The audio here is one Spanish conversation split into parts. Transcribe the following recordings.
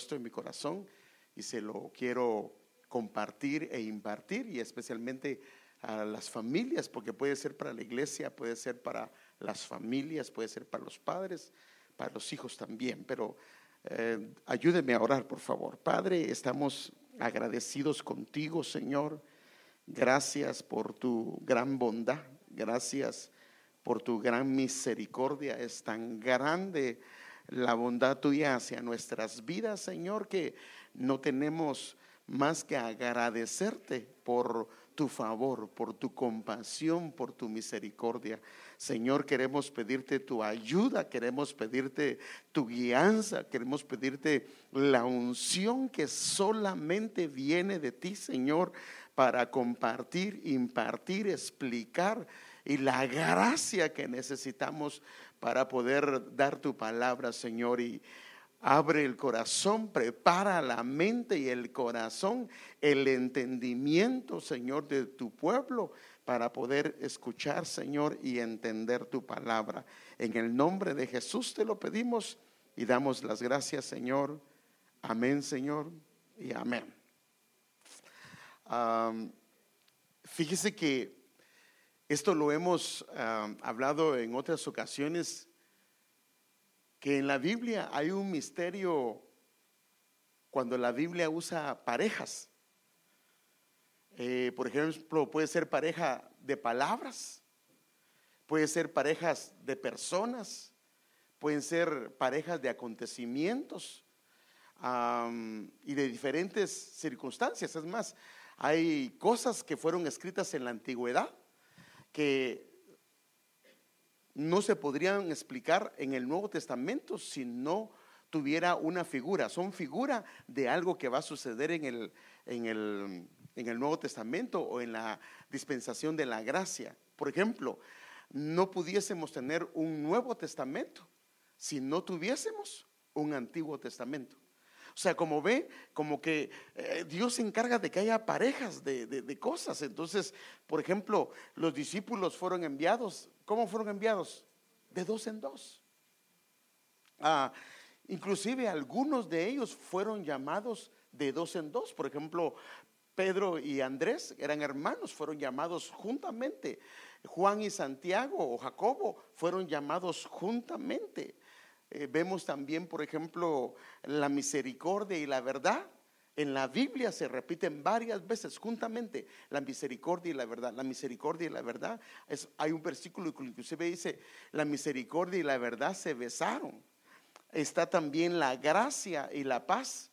puesto en mi corazón y se lo quiero compartir e impartir y especialmente a las familias, porque puede ser para la iglesia, puede ser para las familias, puede ser para los padres, para los hijos también, pero eh, ayúdeme a orar, por favor. Padre, estamos agradecidos contigo, Señor. Gracias por tu gran bondad, gracias por tu gran misericordia. Es tan grande la bondad tuya hacia nuestras vidas, Señor, que no tenemos más que agradecerte por tu favor, por tu compasión, por tu misericordia. Señor, queremos pedirte tu ayuda, queremos pedirte tu guianza, queremos pedirte la unción que solamente viene de ti, Señor, para compartir, impartir, explicar y la gracia que necesitamos para poder dar tu palabra, Señor. Y abre el corazón, prepara la mente y el corazón, el entendimiento, Señor, de tu pueblo para poder escuchar, Señor, y entender tu palabra. En el nombre de Jesús te lo pedimos y damos las gracias, Señor. Amén, Señor, y amén. fíjese que esto lo hemos hablado en otras ocasiones, que en la Biblia hay un misterio cuando la Biblia usa parejas. Eh, por ejemplo, puede ser pareja de palabras, puede ser parejas de personas, pueden ser parejas de acontecimientos y de diferentes circunstancias. Es más, hay cosas que fueron escritas en la antigüedad que no se podrían explicar en el Nuevo Testamento si no tuviera una figura. Son figura de algo que va a suceder en el, en el, en el Nuevo Testamento o en la dispensación de la gracia. Por ejemplo, no pudiésemos tener un Nuevo Testamento si no tuviésemos un Antiguo Testamento. O sea, como ve, como que eh, Dios se encarga de que haya parejas de, cosas. Entonces, por ejemplo, los discípulos fueron enviados. ¿Cómo fueron enviados? De dos en dos. Ah, inclusive algunos de ellos fueron llamados de dos en dos. Por ejemplo, Pedro y Andrés eran hermanos, fueron llamados juntamente. Juan y Santiago o Jacobo fueron llamados juntamente. Eh, vemos también, por ejemplo, la misericordia y la verdad. En la Biblia se repiten varias veces juntamente la misericordia y la verdad. La misericordia y la verdad. Es, hay un versículo que inclusive dice, la misericordia y la verdad se besaron. Está también la gracia y la paz.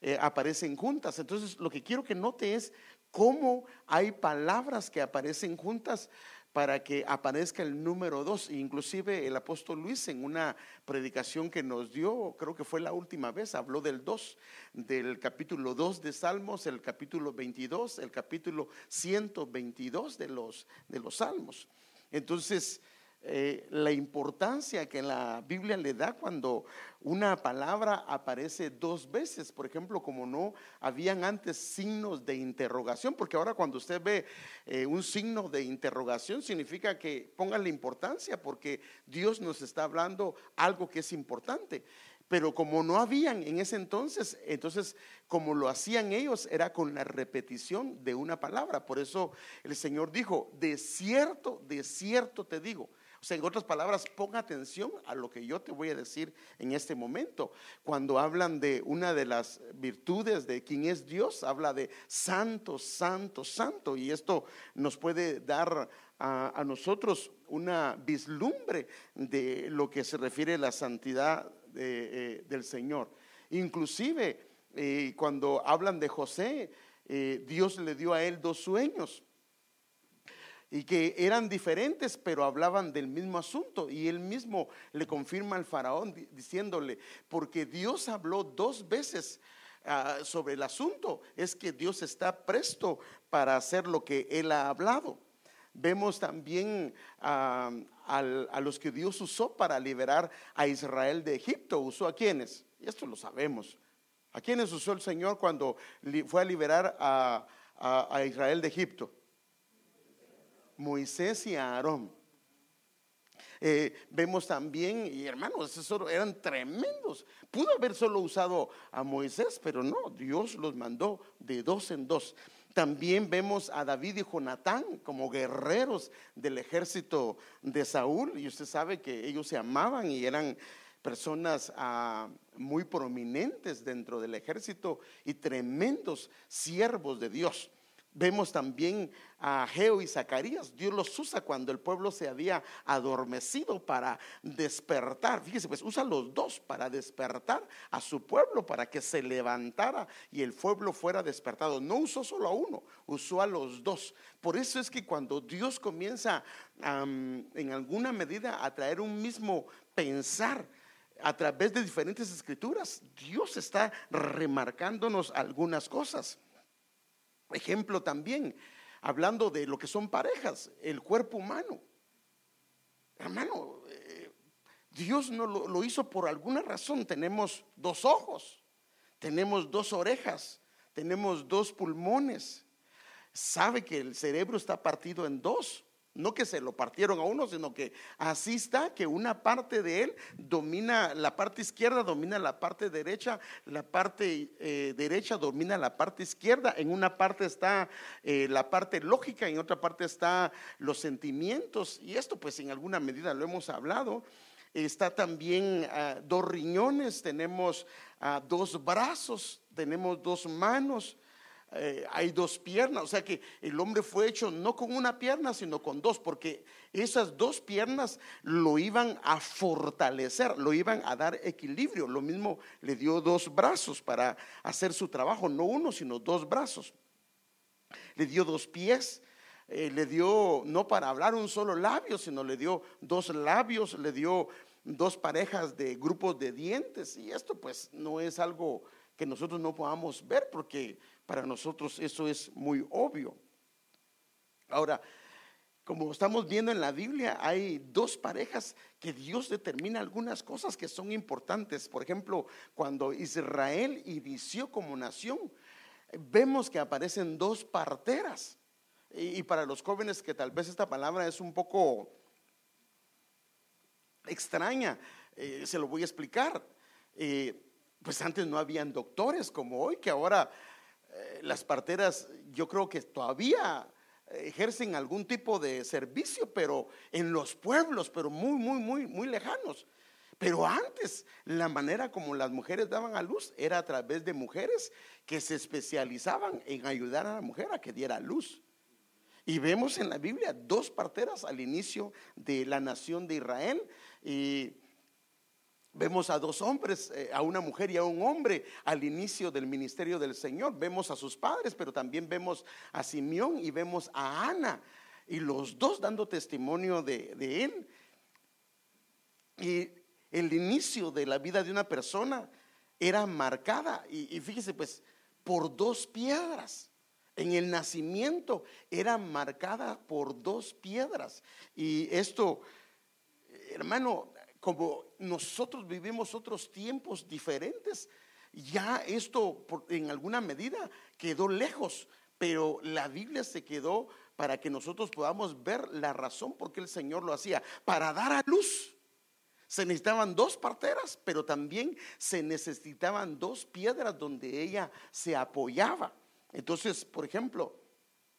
Eh, aparecen juntas. Entonces, lo que quiero que note es cómo hay palabras que aparecen juntas para que aparezca el número dos. Inclusive el apóstol Luis en una predicación que nos dio, creo que fue la última vez, habló del dos, del capítulo 2 de Salmos, el capítulo 22, el capítulo 122 de los, de los Salmos. Entonces, eh, la importancia que la Biblia le da cuando una palabra aparece dos veces, por ejemplo, como no habían antes signos de interrogación, porque ahora cuando usted ve eh, un signo de interrogación significa que pongan la importancia, porque Dios nos está hablando algo que es importante. Pero como no habían en ese entonces, entonces como lo hacían ellos era con la repetición de una palabra. Por eso el Señor dijo, de cierto, de cierto te digo en otras palabras, ponga atención a lo que yo te voy a decir en este momento. Cuando hablan de una de las virtudes de quien es Dios, habla de santo, santo, santo. Y esto nos puede dar a, nosotros una vislumbre de lo que se refiere a la santidad eh, del Señor. Inclusive, eh, cuando hablan de José, eh, Dios le dio a él dos sueños y que eran diferentes, pero hablaban del mismo asunto. Y él mismo le confirma al faraón diciéndole, porque Dios habló dos veces ah, sobre el asunto, es que Dios está presto para hacer lo que él ha hablado. Vemos también ah, a los que Dios usó para liberar a Israel de Egipto. ¿Usó a quienes? Y esto lo sabemos. ¿A quiénes usó el Señor cuando fue a liberar a Israel de Egipto? Moisés y Aarón. Eh, vemos también, y hermanos, esos eran tremendos. Pudo haber solo usado a Moisés, pero no, Dios los mandó de dos en dos. También vemos a David y Jonatán como guerreros del ejército de Saúl, y usted sabe que ellos se amaban y eran personas ah, muy prominentes dentro del ejército y tremendos siervos de Dios. Vemos también a Geo y Zacarías. Dios los usa cuando el pueblo se había adormecido para despertar. Fíjese, pues usa los dos para despertar a su pueblo, para que se levantara y el pueblo fuera despertado. No usó solo a uno, usó a los dos. Por eso es que cuando Dios comienza en alguna medida a traer un mismo pensar, a través de diferentes escrituras, Dios está remarcándonos algunas cosas. Ejemplo también, hablando de lo que son parejas, el cuerpo humano. Hermano, eh, Dios no lo, lo hizo por alguna razón. Tenemos dos ojos, tenemos dos orejas, tenemos dos pulmones. Sabe que el cerebro está partido en dos. No que se lo partieron a uno, sino que así está, que una parte de él domina la parte izquierda, domina la parte derecha, la parte eh, derecha domina la parte izquierda. En una parte está eh, la parte lógica, en otra parte está los sentimientos. Y esto pues en alguna medida lo hemos hablado. Está también ah, dos riñones, tenemos ah, dos brazos, tenemos dos manos. Eh, hay dos piernas, o sea que el hombre fue hecho no con una pierna, sino con dos, porque esas dos piernas lo iban a fortalecer, lo iban a dar equilibrio. Lo mismo le dio dos brazos para hacer su trabajo, no uno, sino dos brazos. Le dio dos pies, eh, le dio no para hablar un solo labio, sino le dio dos labios, le dio dos parejas de grupos de dientes. Y esto pues no es algo que nosotros no podamos ver porque para nosotros eso es muy obvio. Ahora, como estamos viendo en la Biblia, hay dos parejas que Dios determina algunas cosas que son importantes. Por ejemplo, cuando Israel inició como nación, vemos que aparecen dos parteras. Y, para los jóvenes que tal vez esta palabra es un poco extraña, eh, se lo voy a explicar. Eh, pues antes no habían doctores como hoy, que ahora eh, las parteras yo creo que todavía ejercen algún tipo de servicio, pero en los pueblos, pero muy, muy, muy, muy lejanos. Pero antes, la manera como las mujeres daban a luz era a través de mujeres que se especializaban en ayudar a la mujer a que diera luz. Y vemos en la Biblia dos parteras al inicio de la nación de Israel. Y Vemos a dos hombres, eh, a una mujer y a un hombre al inicio del ministerio del Señor. Vemos a sus padres, pero también vemos a Simeón y vemos a Ana. Y los dos dando testimonio de, él. Y el inicio de la vida de una persona era marcada, y, y fíjese pues, por dos piedras. En el nacimiento era marcada por dos piedras. Y esto, hermano, como nosotros vivimos otros tiempos diferentes, ya esto en alguna medida quedó lejos, pero la Biblia se quedó para que nosotros podamos ver la razón por qué el Señor lo hacía, para dar a luz. Se necesitaban dos parteras, pero también se necesitaban dos piedras donde ella se apoyaba. Entonces, por ejemplo,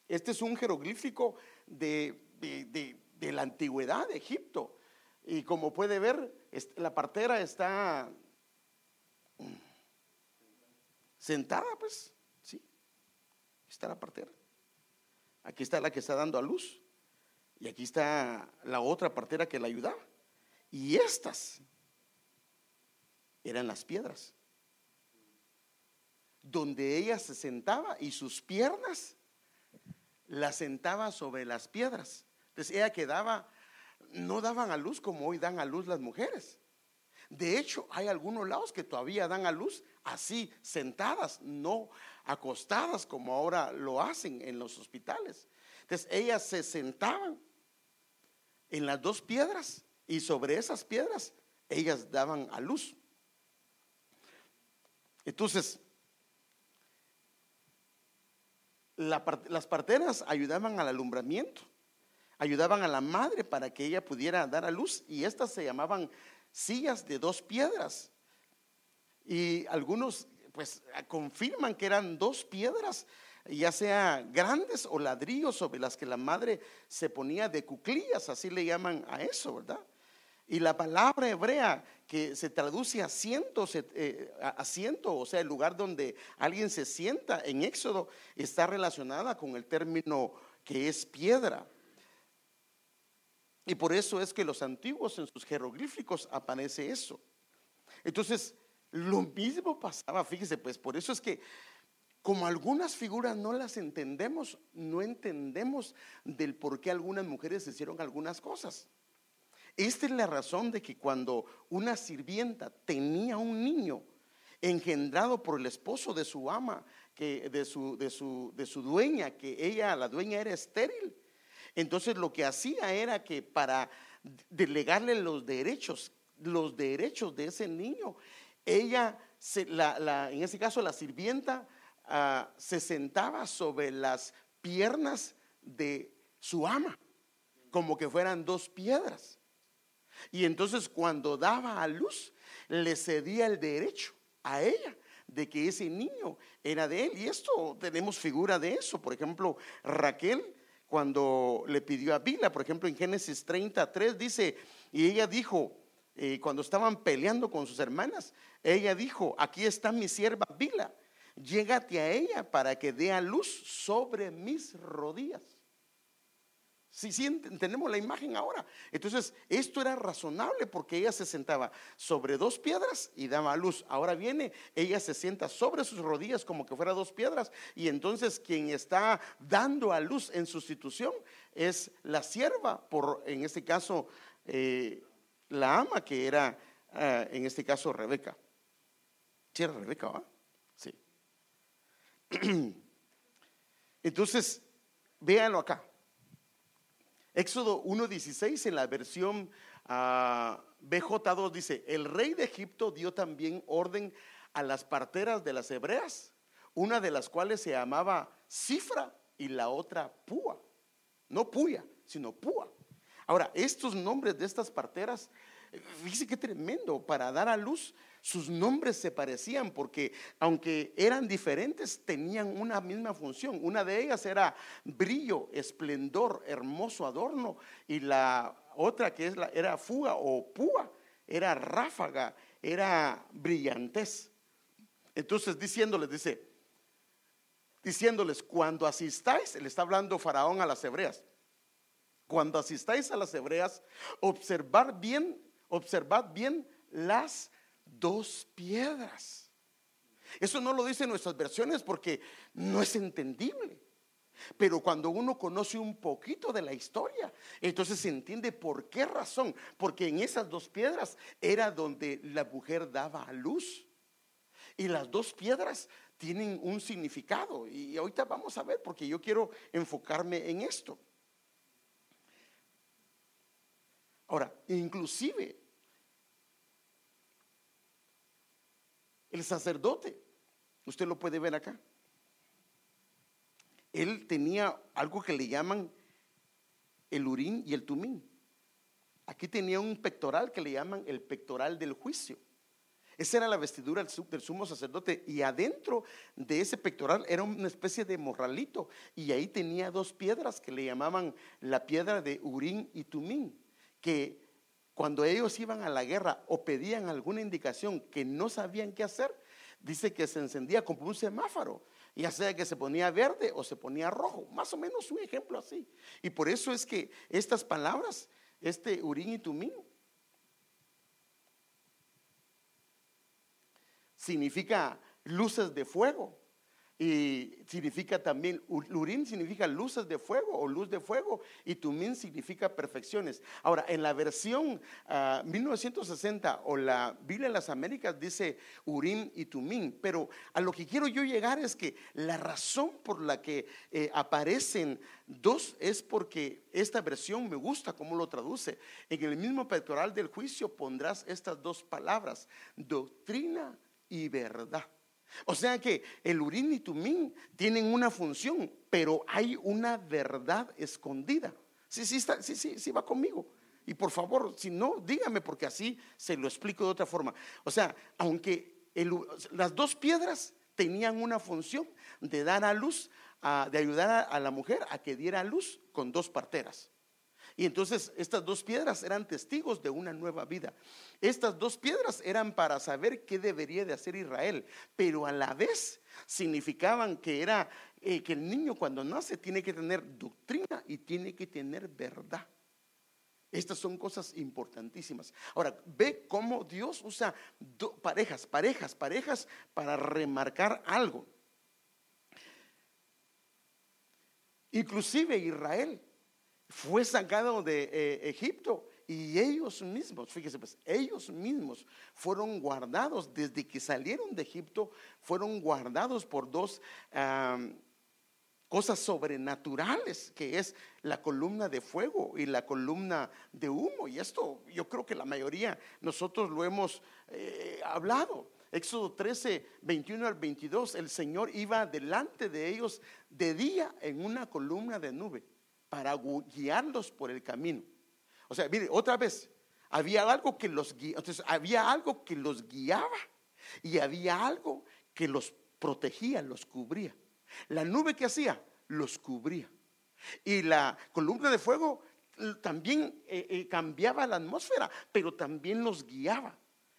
este es un jeroglífico de, de la antigüedad de Egipto. Y como puede ver, la partera está sentada, pues, sí. Está la partera. Aquí está la que está dando a luz. Y aquí está la otra partera que la ayudaba. Y estas eran las piedras. Donde ella se sentaba y sus piernas la sentaba sobre las piedras. Entonces ella quedaba no daban a luz como hoy dan a luz las mujeres. De hecho, hay algunos lados que todavía dan a luz así, sentadas, no acostadas como ahora lo hacen en los hospitales. Entonces, ellas se sentaban en las dos piedras y sobre esas piedras ellas daban a luz. Entonces, las parteras ayudaban al alumbramiento ayudaban a la madre para que ella pudiera dar a luz y estas se llamaban sillas de dos piedras. Y algunos pues confirman que eran dos piedras, ya sea grandes o ladrillos sobre las que la madre se ponía de cuclillas, así le llaman a eso, ¿verdad? Y la palabra hebrea que se traduce asiento, eh, asiento, o sea, el lugar donde alguien se sienta en Éxodo, está relacionada con el término que es piedra. Y por eso es que los antiguos en sus jeroglíficos aparece eso. Entonces, lo mismo pasaba, fíjese, pues por eso es que como algunas figuras no las entendemos, no entendemos del por qué algunas mujeres hicieron algunas cosas. Esta es la razón de que cuando una sirvienta tenía un niño engendrado por el esposo de su ama, que de su, de su, de su dueña, que ella, la dueña era estéril, entonces lo que hacía era que para delegarle los derechos, los derechos de ese niño, ella, en ese caso la sirvienta, ah, se sentaba sobre las piernas de su ama, como que fueran dos piedras. Y entonces cuando daba a luz, le cedía el derecho a ella de que ese niño era de él. Y esto tenemos figura de eso. Por ejemplo, Raquel, cuando le pidió a Bila, por ejemplo, en Génesis 33 dice, y ella dijo, eh, cuando estaban peleando con sus hermanas, ella dijo, aquí está mi sierva Bila, llégate a ella para que dé a luz sobre mis rodillas. Si sí, tenemos la imagen ahora. Entonces, esto era razonable porque ella se sentaba sobre dos piedras y daba luz. Ahora viene, ella se sienta sobre sus rodillas como que fuera dos piedras. Y entonces quien está dando a luz en sustitución es la sierva, por en este caso, eh, la ama que era, eh, en este caso, Rebeca. ¿Sí era Rebeca, va? Sí. Entonces, véanlo acá. Éxodo 1.16 en la versión ah, BJ2 dice, el rey de Egipto dio también orden a las parteras de las hebreas, una de las cuales se llamaba Cifra y la otra Púa. No Puya, sino Púa. Ahora, estos nombres de estas parteras, fíjese qué tremendo, para dar a luz sus nombres se parecían porque aunque eran diferentes, tenían una misma función. Una de ellas era brillo, esplendor, hermoso adorno. Y la otra que es la, era fuga o púa, era ráfaga, era brillantez. Entonces diciéndoles, dice, diciéndoles, cuando asistáis, le está hablando Faraón a las hebreas, cuando asistáis a las hebreas, observad bien, observad bien las dos piedras. Eso no lo dicen nuestras versiones porque no es entendible. Pero cuando uno conoce un poquito de la historia, entonces se entiende por qué razón. Porque en esas dos piedras era donde la mujer daba a luz. Y las dos piedras tienen un significado. Y ahorita vamos a ver porque yo quiero enfocarme en esto. Ahora, inclusive El sacerdote, usted lo puede ver acá. Él tenía algo que le llaman el urín y el tumín. Aquí tenía un pectoral que le llaman el pectoral del juicio. Esa era la vestidura del sumo sacerdote y adentro de ese pectoral era una especie de morralito y ahí tenía dos piedras que le llamaban la piedra de Urín y Tumín, que cuando ellos iban a la guerra o pedían alguna indicación que no sabían qué hacer, dice que se encendía como un semáforo, ya sea que se ponía verde o se ponía rojo, más o menos un ejemplo así. Y por eso es que estas palabras, este urín y tumín, significa luces de fuego. Y significa también, Urim significa luces de fuego o luz de fuego y Tumín significa perfecciones. Ahora, en la versión 1960 ah, o la Biblia de las Américas dice Urim y Tumín, pero a lo que quiero yo llegar es que la razón por la que eh, aparecen dos es porque esta versión me gusta cómo lo traduce. En el mismo pectoral del juicio pondrás estas dos palabras, doctrina y verdad. O sea que el urín y tumín tienen una función, pero hay una verdad escondida. Sí, sí, está, sí, sí, sí va conmigo. Y por favor, si no, dígame porque así se lo explico de otra forma. O sea, aunque las dos piedras tenían una función de dar a luz, de ayudar a, la mujer a que diera a luz con dos parteras. Y entonces estas dos piedras eran testigos de una nueva vida. Estas dos piedras eran para saber qué debería de hacer Israel, pero a la vez significaban que era eh, que el niño cuando nace tiene que tener doctrina y tiene que tener verdad. Estas son cosas importantísimas. Ahora, ve cómo Dios usa parejas, parejas, parejas para remarcar algo. Inclusive Israel fue sacado de eh, Egipto y ellos mismos, fíjese pues, ellos mismos fueron guardados desde que salieron de Egipto, fueron guardados por dos cosas sobrenaturales, que es la columna de fuego y la columna de humo. Y esto yo creo que la mayoría nosotros lo hemos eh, hablado. Éxodo 13, 21 al 22, el Señor iba delante de ellos de día en una columna de nube para guiarlos por el camino. O sea, mire, otra vez, había algo que los guiaba, había algo que los guiaba y había algo que los protegía, los cubría. La nube que hacía los cubría. Y la columna de fuego también eh, eh, cambiaba la atmósfera, pero también los guiaba.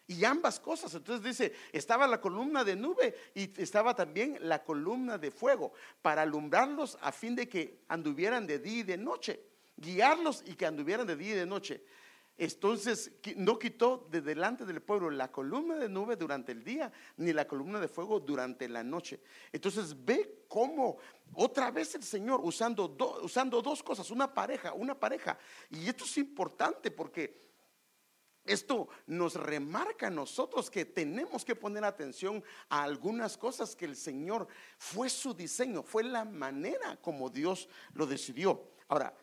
Y ambas cosas. Entonces dice, estaba la columna de nube y estaba también la columna de fuego para alumbrarlos a fin de que anduvieran de día y de noche. Guiarlos y que anduvieran de día y de noche. Entonces no quitó de delante del pueblo la columna de nube durante el día, ni la columna de fuego durante la noche. Entonces ve cómo otra vez el Señor usando, usando dos cosas, una pareja, una pareja. Y esto es importante porque esto nos remarca a nosotros que tenemos que poner atención a algunas cosas que el Señor fue su diseño, fue la manera como Dios lo decidió. Ahora,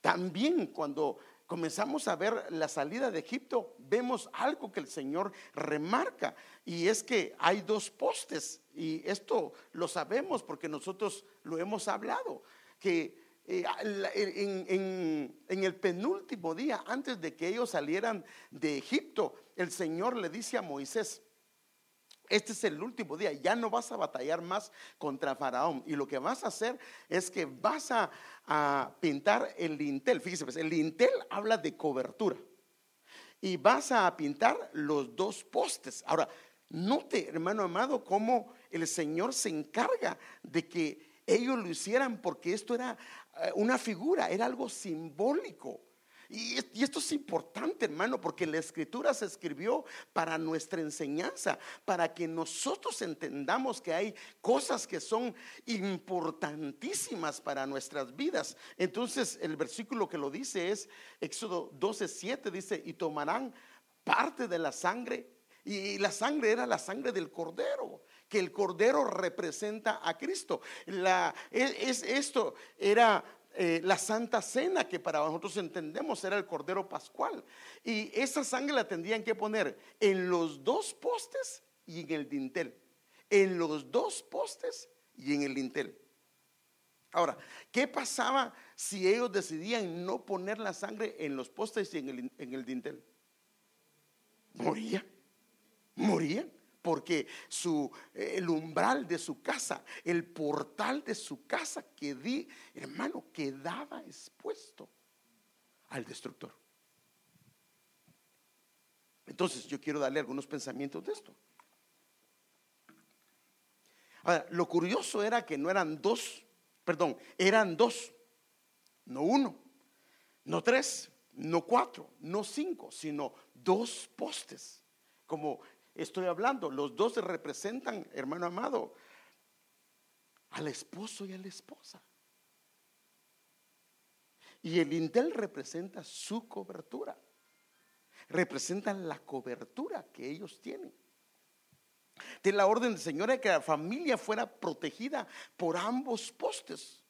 también cuando comenzamos a ver la salida de Egipto, vemos algo que el Señor remarca y es que hay dos postes y esto lo sabemos porque nosotros lo hemos hablado, que eh, en, el penúltimo día, antes de que ellos salieran de Egipto, el Señor le dice a Moisés, este es el último día, ya no vas a batallar más contra Faraón. Y lo que vas a hacer es que vas a, pintar el lintel. Fíjese, pues, el lintel habla de cobertura. Y vas a pintar los dos postes. Ahora, note, hermano amado, cómo el Señor se encarga de que ellos lo hicieran, porque esto era una figura, era algo simbólico. Y, esto es importante, hermano, porque la escritura se escribió para nuestra enseñanza, para que nosotros entendamos que hay cosas que son importantísimas para nuestras vidas. Entonces, el versículo que lo dice es Éxodo 12, 7, dice, y tomarán parte de la sangre. Y la sangre era la sangre del cordero que el cordero representa a Cristo. Es, esto era eh, la Santa Cena, que para nosotros entendemos era el Cordero Pascual. Y esa sangre la tendrían que poner en los dos postes y en el dintel. En los dos postes y en el dintel. Ahora, ¿qué pasaba si ellos decidían no poner la sangre en los postes y en el, en el dintel? Su, el umbral de su casa, el portal de su casa, que di, hermano, quedaba expuesto al destructor. Entonces, yo quiero darle algunos pensamientos de esto. Ahora, lo curioso era que no eran dos, perdón, eran dos, no uno, no tres, no cuatro, no cinco, sino dos postes, como estoy hablando. Los dos representan, hermano amado, al esposo y a la esposa. Y el intel representa su cobertura. Representa la cobertura que ellos tienen. De la orden del Señor es que la familia fuera protegida por ambos postes,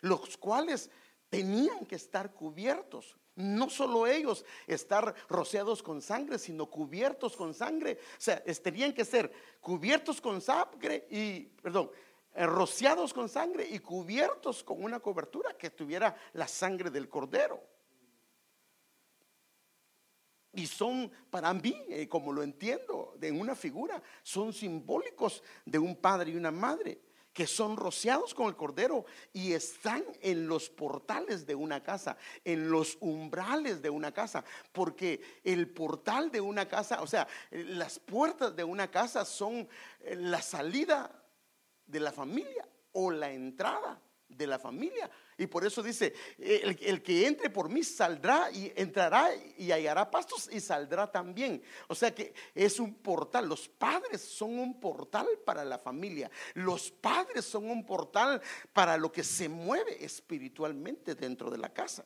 los cuales tenían que estar cubiertos no solo ellos estar rociados con sangre, sino cubiertos con sangre. O sea, tenían que ser cubiertos con sangre y, perdón, eh, rociados con sangre y cubiertos con una cobertura que tuviera la sangre del cordero. Y son para mí, eh, como lo entiendo, de una figura, son simbólicos de un padre y una madre que son rociados con el cordero y están en los portales de una casa, en los umbrales de una casa, porque el portal de una casa, o sea, las puertas de una casa son eh, la salida de la familia o la entrada de la familia. Y por eso dice, el, que entre por mí saldrá y entrará y hallará pastos y saldrá también. O sea que es un portal. Los padres son un portal para la familia. Los padres son un portal para lo que se mueve espiritualmente dentro de la casa.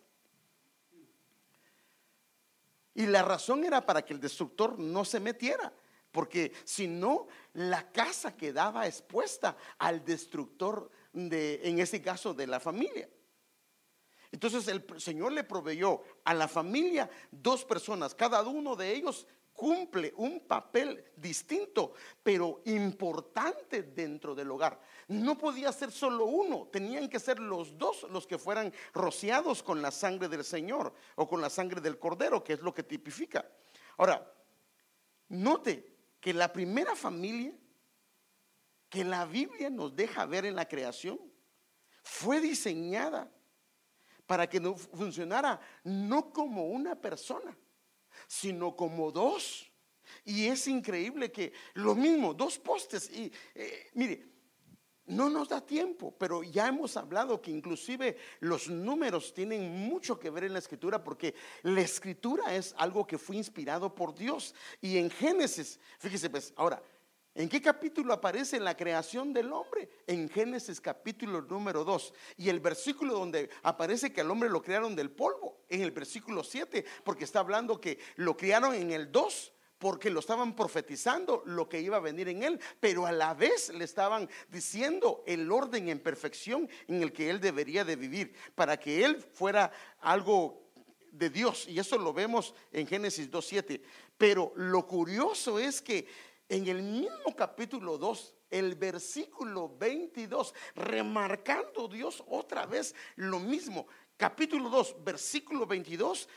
Y la razón era para que el destructor no se metiera porque si no, la casa quedaba expuesta al destructor de, en ese caso, de la familia. Entonces el Señor le proveyó a la familia dos personas, cada uno de ellos cumple un papel distinto, pero importante dentro del hogar. No podía ser solo uno, tenían que ser los dos los que fueran rociados con la sangre del Señor o con la sangre del Cordero, que es lo que tipifica. Ahora, note que la primera familia que la Biblia nos deja ver en la creación fue diseñada para que no funcionara no como una persona, sino como dos. Y es increíble que lo mismo, dos postes. Y eh, mire, no nos da tiempo, pero ya hemos hablado que inclusive los números tienen mucho que ver en la escritura porque la escritura es algo que fue inspirado por Dios. Y en Génesis, fíjese pues, ahora, ¿en qué capítulo aparece la creación del hombre? En Génesis capítulo número 2. Y el versículo donde aparece que al hombre lo crearon del polvo, en el versículo 7, porque está hablando que lo criaron en el 2 porque lo estaban profetizando lo que iba a venir en él, pero a la vez le estaban diciendo el orden en perfección en el que él debería de vivir, para que él fuera algo de Dios. Y eso lo vemos en Génesis 2.7. Pero lo curioso es que en el mismo capítulo 2, el versículo 22, remarcando Dios otra vez lo mismo. Capítulo 2, versículo 22,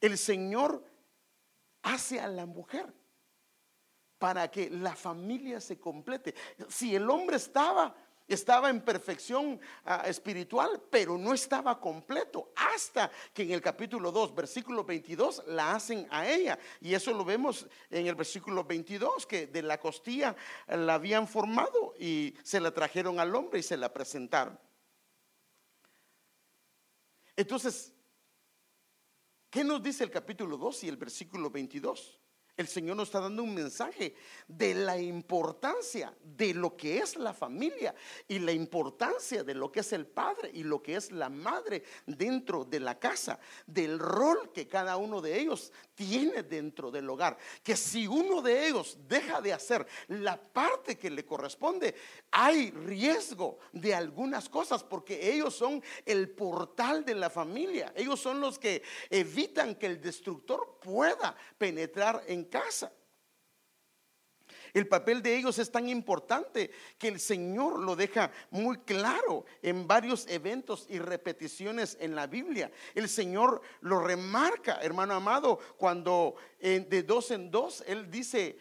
el Señor hace a la mujer para que la familia se complete. Si el hombre estaba, estaba en perfección ah, espiritual, pero no estaba completo, hasta que en el capítulo 2, versículo 22, la hacen a ella. Y eso lo vemos en el versículo 22, que de la costilla la habían formado y se la trajeron al hombre y se la presentaron. Entonces, ¿Qué nos dice el capítulo 2 y el versículo 22? El Señor nos está dando un mensaje de la importancia de lo que es la familia y la importancia de lo que es el padre y lo que es la madre dentro de la casa, del rol que cada uno de ellos tiene dentro del hogar. Que si uno de ellos deja de hacer la parte que le corresponde, hay riesgo de algunas cosas porque ellos son el portal de la familia. Ellos son los que evitan que el destructor pueda penetrar en casa. El papel de ellos es tan importante que el Señor lo deja muy claro en varios eventos y repeticiones en la Biblia. El Señor lo remarca, hermano amado, cuando de dos en dos Él dice,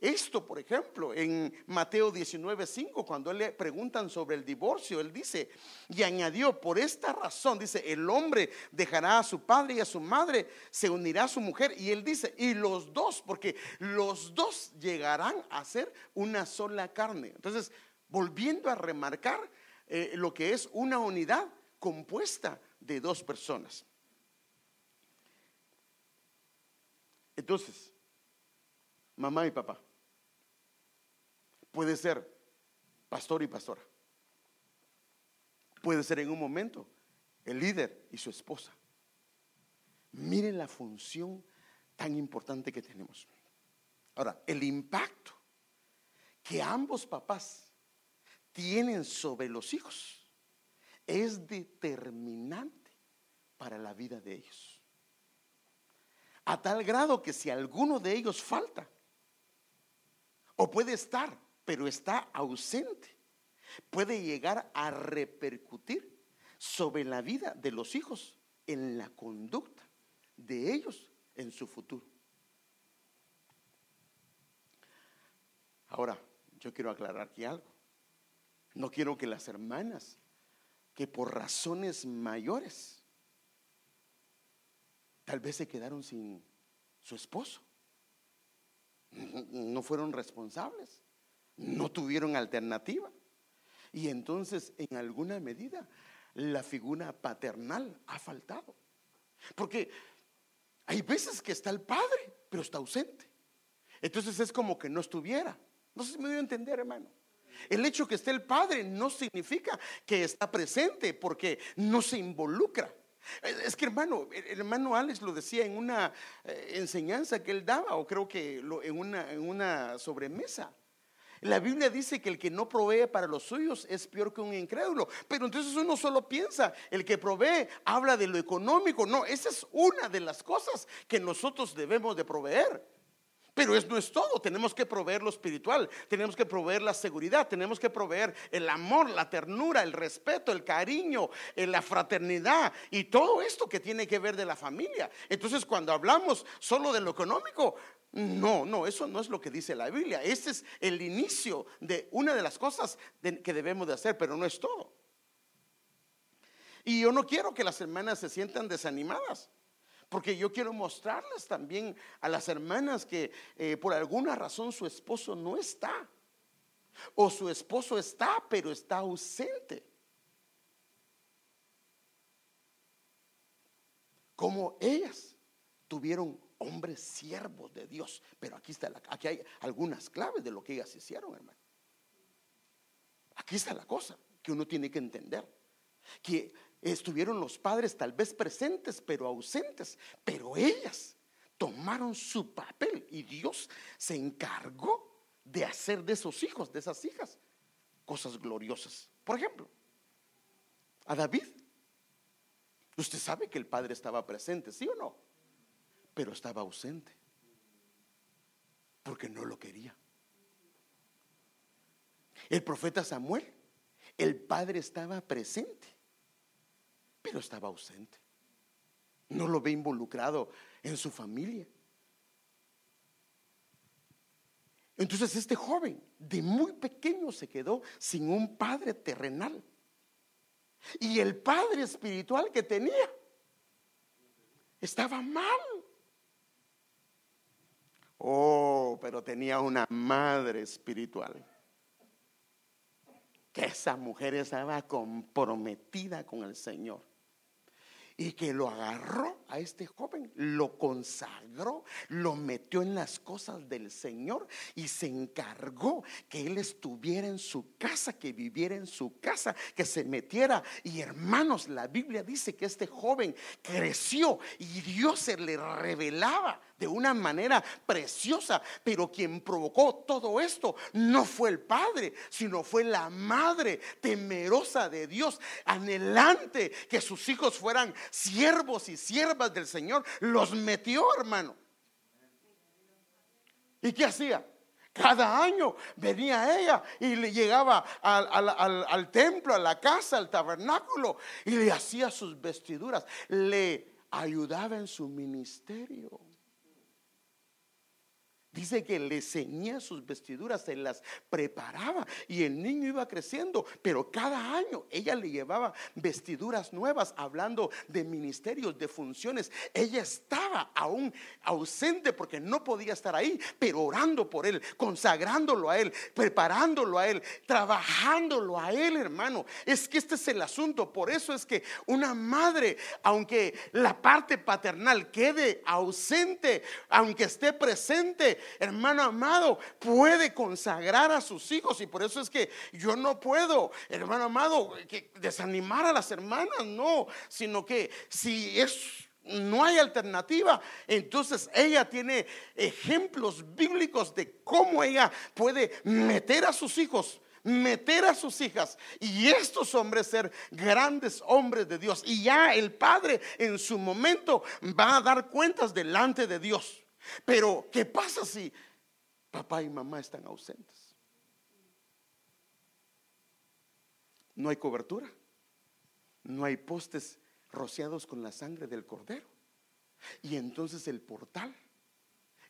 esto, por ejemplo, en Mateo 19:5, cuando le preguntan sobre el divorcio, él dice, y añadió, por esta razón, dice, el hombre dejará a su padre y a su madre, se unirá a su mujer, y él dice, y los dos, porque los dos llegarán a ser una sola carne. Entonces, volviendo a remarcar eh, lo que es una unidad compuesta de dos personas. Entonces, mamá y papá Puede ser pastor y pastora. Puede ser en un momento el líder y su esposa. Miren la función tan importante que tenemos. Ahora, el impacto que ambos papás tienen sobre los hijos es determinante para la vida de ellos. A tal grado que si alguno de ellos falta, o puede estar pero está ausente. puede llegar a repercutir sobre la vida de los hijos en la conducta de ellos en su futuro. Ahora, yo quiero aclarar aquí algo. No quiero que las hermanas, que por razones mayores, tal vez se quedaron sin su esposo, no fueron responsables, no tuvieron alternativa. Y entonces, en alguna medida, la figura paternal ha faltado. Porque hay veces que está el padre, pero está ausente. Entonces es como que no estuviera. No sé si me voy a entender, hermano. El hecho que esté el padre no significa que está presente porque no se involucra. Es que hermano, el hermano Alex lo decía en una eh, enseñanza que él daba, o creo que en, una, en una sobremesa. La Biblia dice que el que no provee para los suyos es peor que un incrédulo. Pero entonces uno solo piensa, el que provee habla de lo económico. No, esa es una de las cosas que nosotros debemos de proveer. Pero eso no es todo, tenemos que proveer lo espiritual, tenemos que proveer la seguridad, tenemos que proveer el amor, la ternura, el respeto, el cariño, eh, la fraternidad y todo esto que tiene que ver de la familia. Entonces cuando hablamos solo de lo económico, no, no, eso no es lo que dice la Biblia. Este es el inicio de una de las cosas que debemos de hacer, pero no es todo. Y yo no quiero que las hermanas se sientan desanimadas, porque yo quiero mostrarles también a las hermanas que eh, por alguna razón su esposo no está, o su esposo está, pero está ausente. Como ellas tuvieron hombres siervos de Dios. Pero aquí está la, aquí hay algunas claves de lo que ellas hicieron, hermano. Aquí está la cosa que uno tiene que entender. Que estuvieron los padres tal vez presentes, pero ausentes. Pero ellas tomaron su papel y Dios se encargó de hacer de esos hijos, de esas hijas, cosas gloriosas. Por ejemplo, a David. Usted sabe que el padre estaba presente, ¿sí o no? Pero estaba ausente porque no lo quería. El profeta Samuel, el padre estaba presente, pero estaba ausente. No lo ve involucrado en su familia. Entonces este joven de muy pequeño se quedó sin un padre terrenal. Y el padre espiritual que tenía estaba mal. Oh, pero tenía una madre espiritual. Que esa mujer estaba comprometida con el Señor. Y que lo agarró a este joven, lo consagró, lo metió en las cosas del Señor y se encargó que él estuviera en su casa, que viviera en su casa, que se metiera. Y hermanos, la Biblia dice que este joven creció y Dios se le revelaba de una manera preciosa. Pero quien provocó todo esto no fue el padre, sino fue la madre temerosa de Dios, anhelante que sus hijos fueran siervos y siervas del Señor. Los metió, hermano. ¿Y qué hacía? Cada año venía ella y le llegaba al, al, templo, a la casa, al tabernáculo y le hacía sus vestiduras, le ayudaba en su ministerio. Dice que le ceñía sus vestiduras, se las preparaba y el niño iba creciendo, pero cada año ella le llevaba vestiduras nuevas, hablando de ministerios, de funciones. Ella estaba aún ausente porque no podía estar ahí, pero orando por él, consagrándolo a él, preparándolo a él, trabajándolo a él, hermano. Es que este es el asunto, por eso es que una madre, aunque la parte paternal quede ausente, aunque esté presente, hermano amado, puede consagrar a sus hijos. Y por eso es que yo no puedo, hermano amado, que desanimar a las hermanas, no, sino que si es no hay alternativa. Entonces ella tiene ejemplos bíblicos de cómo ella puede meter a sus hijos, meter a sus hijas y estos hombres ser grandes hombres de Dios. Y ya el Padre en su momento va a dar cuentas delante de Dios. Pero, ¿qué pasa si papá y mamá están ausentes? no hay cobertura, no hay postes rociados con la sangre del cordero. Y entonces el portal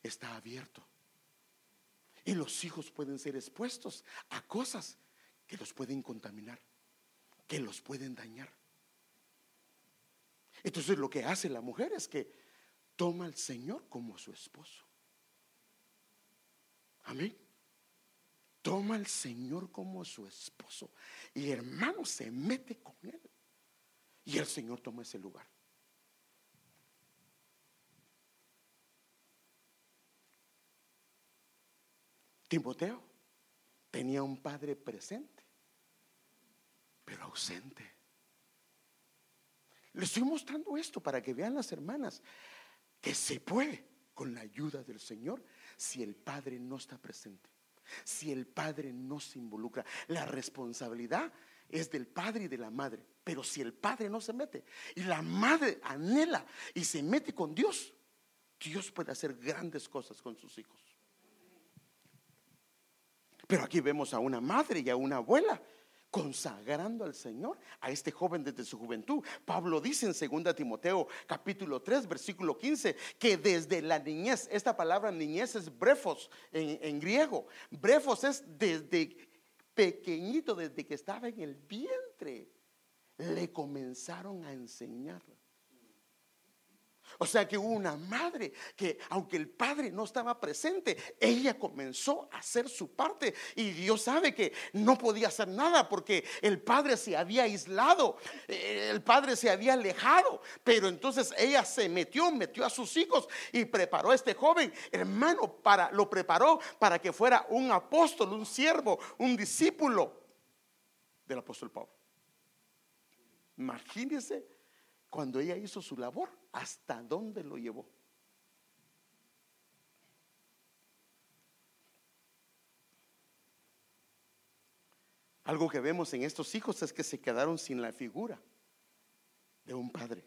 está abierto. Y los hijos pueden ser expuestos a cosas que los pueden contaminar, que los pueden dañar. Entonces lo que hace la mujer es que toma al Señor como su esposo. Amén. Toma al Señor como su esposo. Y hermano se mete con él. Y el Señor toma ese lugar. Timoteo tenía un padre presente, pero ausente. Le estoy mostrando esto para que vean las hermanas que se puede con la ayuda del Señor si el padre no está presente, si el padre no se involucra. La responsabilidad es del padre y de la madre, pero si el padre no se mete y la madre anhela y se mete con Dios, Dios puede hacer grandes cosas con sus hijos. Pero aquí vemos a una madre y a una abuela consagrando al Señor a este joven desde su juventud. Pablo dice en 2 Timoteo capítulo 3 versículo 15 que desde la niñez, esta palabra niñez es brefos en, en griego, brefos es desde pequeñito, desde que estaba en el vientre, le comenzaron a enseñar o sea que hubo una madre que aunque el padre no estaba presente, ella comenzó a hacer su parte. Y Dios sabe que no podía hacer nada porque el padre se había aislado, eh, el padre se había alejado, pero entonces ella se metió, metió a sus hijos y preparó a este joven hermano para lo preparó para que fuera un apóstol, un siervo, un discípulo del apóstol Pablo. Imagínense cuando ella hizo su labor, ¿hasta dónde lo llevó? Algo que vemos en estos hijos es que se quedaron sin la figura de un padre.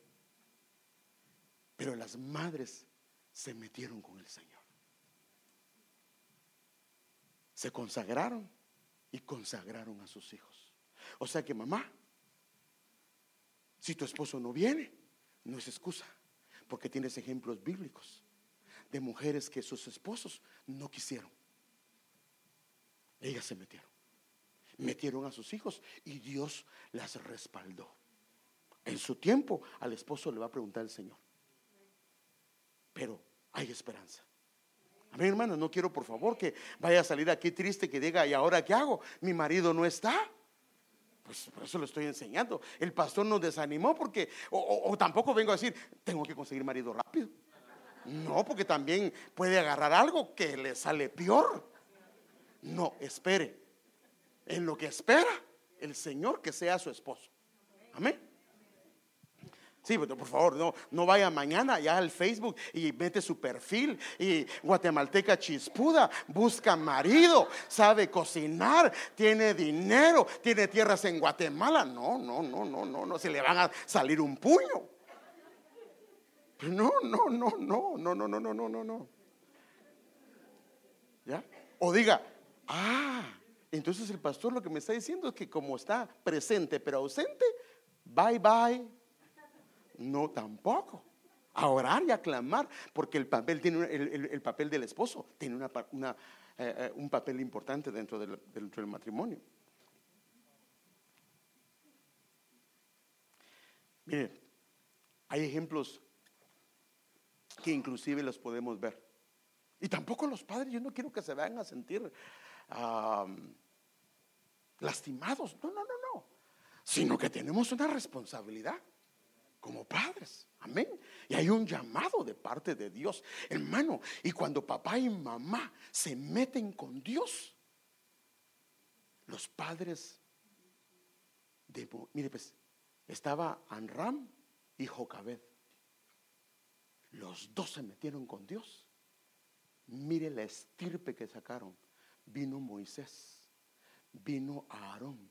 Pero las madres se metieron con el Señor. Se consagraron y consagraron a sus hijos. O sea que mamá, si tu esposo no viene, no es excusa, porque tienes ejemplos bíblicos de mujeres que sus esposos no quisieron. Ellas se metieron. Metieron a sus hijos y Dios las respaldó. En su tiempo al esposo le va a preguntar el Señor. Pero hay esperanza. A mí, hermano, no quiero por favor que vaya a salir aquí triste que diga, ¿y ahora qué hago? Mi marido no está. Pues por eso lo estoy enseñando. El pastor nos desanimó porque, o, tampoco vengo a decir, tengo que conseguir marido rápido. No, porque también puede agarrar algo que le sale peor. No, espere. En lo que espera el Señor que sea su esposo. Amén. Sí, pero por favor, no, no vaya mañana ya al Facebook y mete su perfil y guatemalteca chispuda, busca marido, sabe cocinar, tiene dinero, tiene tierras en Guatemala. No, no, no, no, no, no, se le van a salir un puño. No, no, no, no, no, no, no, no, no, no, no. ¿Ya? O diga, ah, entonces el pastor lo que me está diciendo es que como está presente pero ausente, bye bye no, tampoco. A orar y a clamar, porque el papel, tiene, el, papel del esposo tiene una, eh, eh, un papel importante dentro del, dentro del matrimonio. Mire, hay ejemplos que inclusive los podemos ver. Y tampoco los padres, yo no quiero que se vayan a sentir lastimados. No, no, no, no. Sino que tenemos una responsabilidad como padres. Amén. Y hay un llamado de parte de Dios, hermano. Y cuando papá y mamá se meten con Dios, los padres de, mire pues, estaba Anram y Jocabed. Los dos se metieron con Dios. Mire la estirpe que sacaron. Vino Moisés, vino Aarón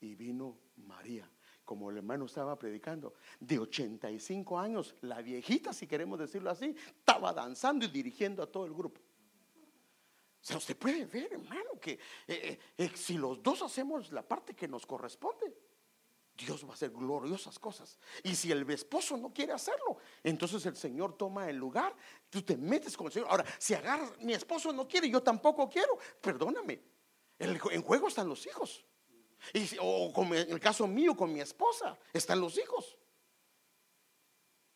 y vino María como el hermano estaba predicando, de 85 años, la viejita, si queremos decirlo así, estaba danzando y dirigiendo a todo el grupo. O sea, usted puede ver, hermano, que eh, eh, eh, si los dos hacemos la parte que nos corresponde, Dios va a hacer gloriosas cosas. Y si el esposo no quiere hacerlo, entonces el Señor toma el lugar, tú te metes con el Señor. Ahora, si agarras, mi esposo no quiere, yo tampoco quiero, perdóname. en juego están los hijos. Y, o como en el caso mío con mi esposa, están los hijos.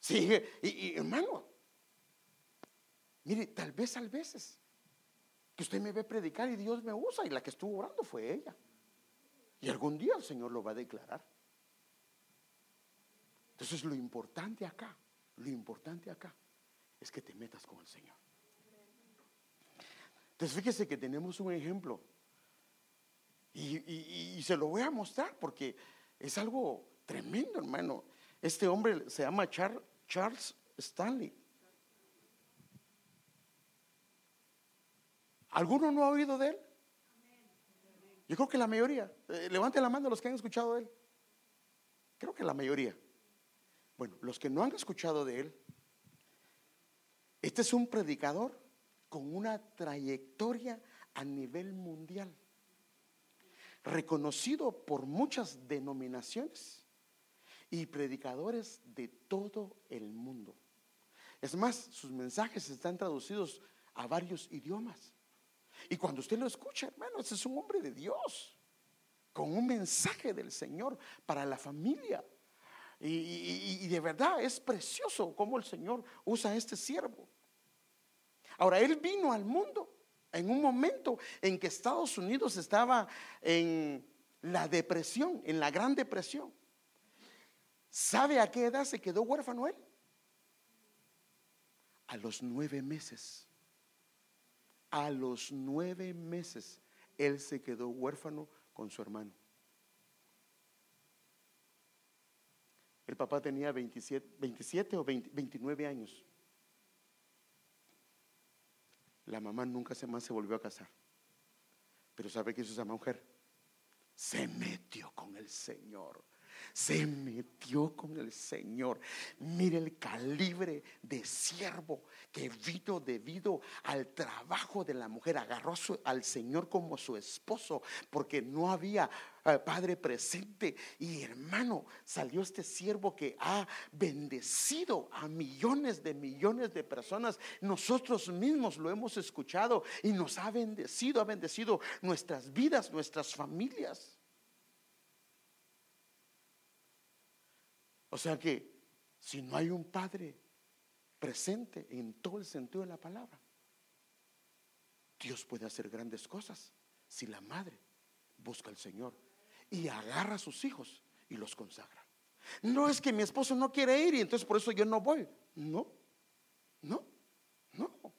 Sí, y, hermano, mire, tal vez, a veces, que usted me ve predicar y Dios me usa y la que estuvo orando fue ella. Y algún día el Señor lo va a declarar. Entonces lo importante acá, lo importante acá es que te metas con el Señor. Entonces fíjese que tenemos un ejemplo y, se lo voy a mostrar porque es algo tremendo, hermano. Este hombre se llama Charles Stanley. ¿Alguno no ha oído de él? Yo creo que la mayoría. Eh, levante la mano los que han escuchado de él. Creo que la mayoría. Bueno, los que no han escuchado de él, este es un predicador con una trayectoria a nivel mundial reconocido por muchas denominaciones y predicadores de todo el mundo. Es más, sus mensajes están traducidos a varios idiomas. Y cuando usted lo escucha, hermano, ese es un hombre de Dios, con un mensaje del Señor para la familia. Y, de verdad es precioso cómo el Señor usa a este siervo. Ahora, él vino al mundo en un momento en que Estados Unidos estaba en la depresión, en la gran depresión. ¿Sabe a qué edad se quedó huérfano él? A los nueve meses. A los nueve meses él se quedó huérfano con su hermano. El papá tenía 27, o 29 años. La mamá nunca más se volvió a casar. Pero ¿sabe qué hizo esa mujer? Se metió con el Señor se metió con el Señor. Mire el calibre de siervo que vino debido al trabajo de la mujer. Agarró al Señor como su esposo porque no había eh, padre presente. Y hermano, salió este siervo que ha bendecido a millones de millones de personas. Nosotros mismos lo hemos escuchado y nos ha bendecido, ha bendecido nuestras vidas, nuestras familias. O sea que si no hay un padre presente en todo el sentido de la palabra, Dios puede hacer grandes cosas si la madre busca al Señor y agarra a sus hijos y los consagra. No es que mi esposo no quiere ir y entonces por eso yo no voy. No, no, no.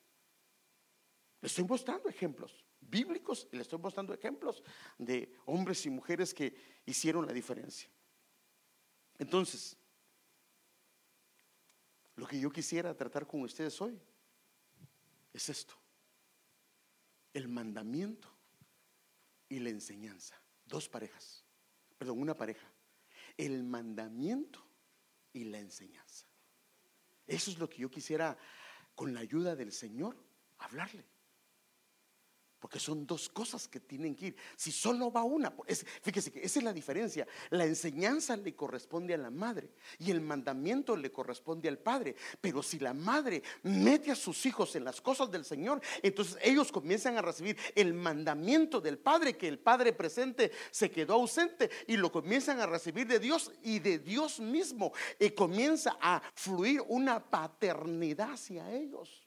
Le estoy mostrando ejemplos bíblicos y le estoy mostrando ejemplos de hombres y mujeres que hicieron la diferencia. Entonces, lo que yo quisiera tratar con ustedes hoy es esto. El mandamiento y la enseñanza. Dos parejas. Perdón, una pareja. El mandamiento y la enseñanza. Eso es lo que yo quisiera, con la ayuda del Señor, hablarle. Porque son dos cosas que tienen que ir. Si solo va una, fíjese que esa es la diferencia. La enseñanza le corresponde a la madre y el mandamiento le corresponde al padre. Pero si la madre mete a sus hijos en las cosas del Señor, entonces ellos comienzan a recibir el mandamiento del padre, que el padre presente se quedó ausente y lo comienzan a recibir de Dios y de Dios mismo. Y comienza a fluir una paternidad hacia ellos.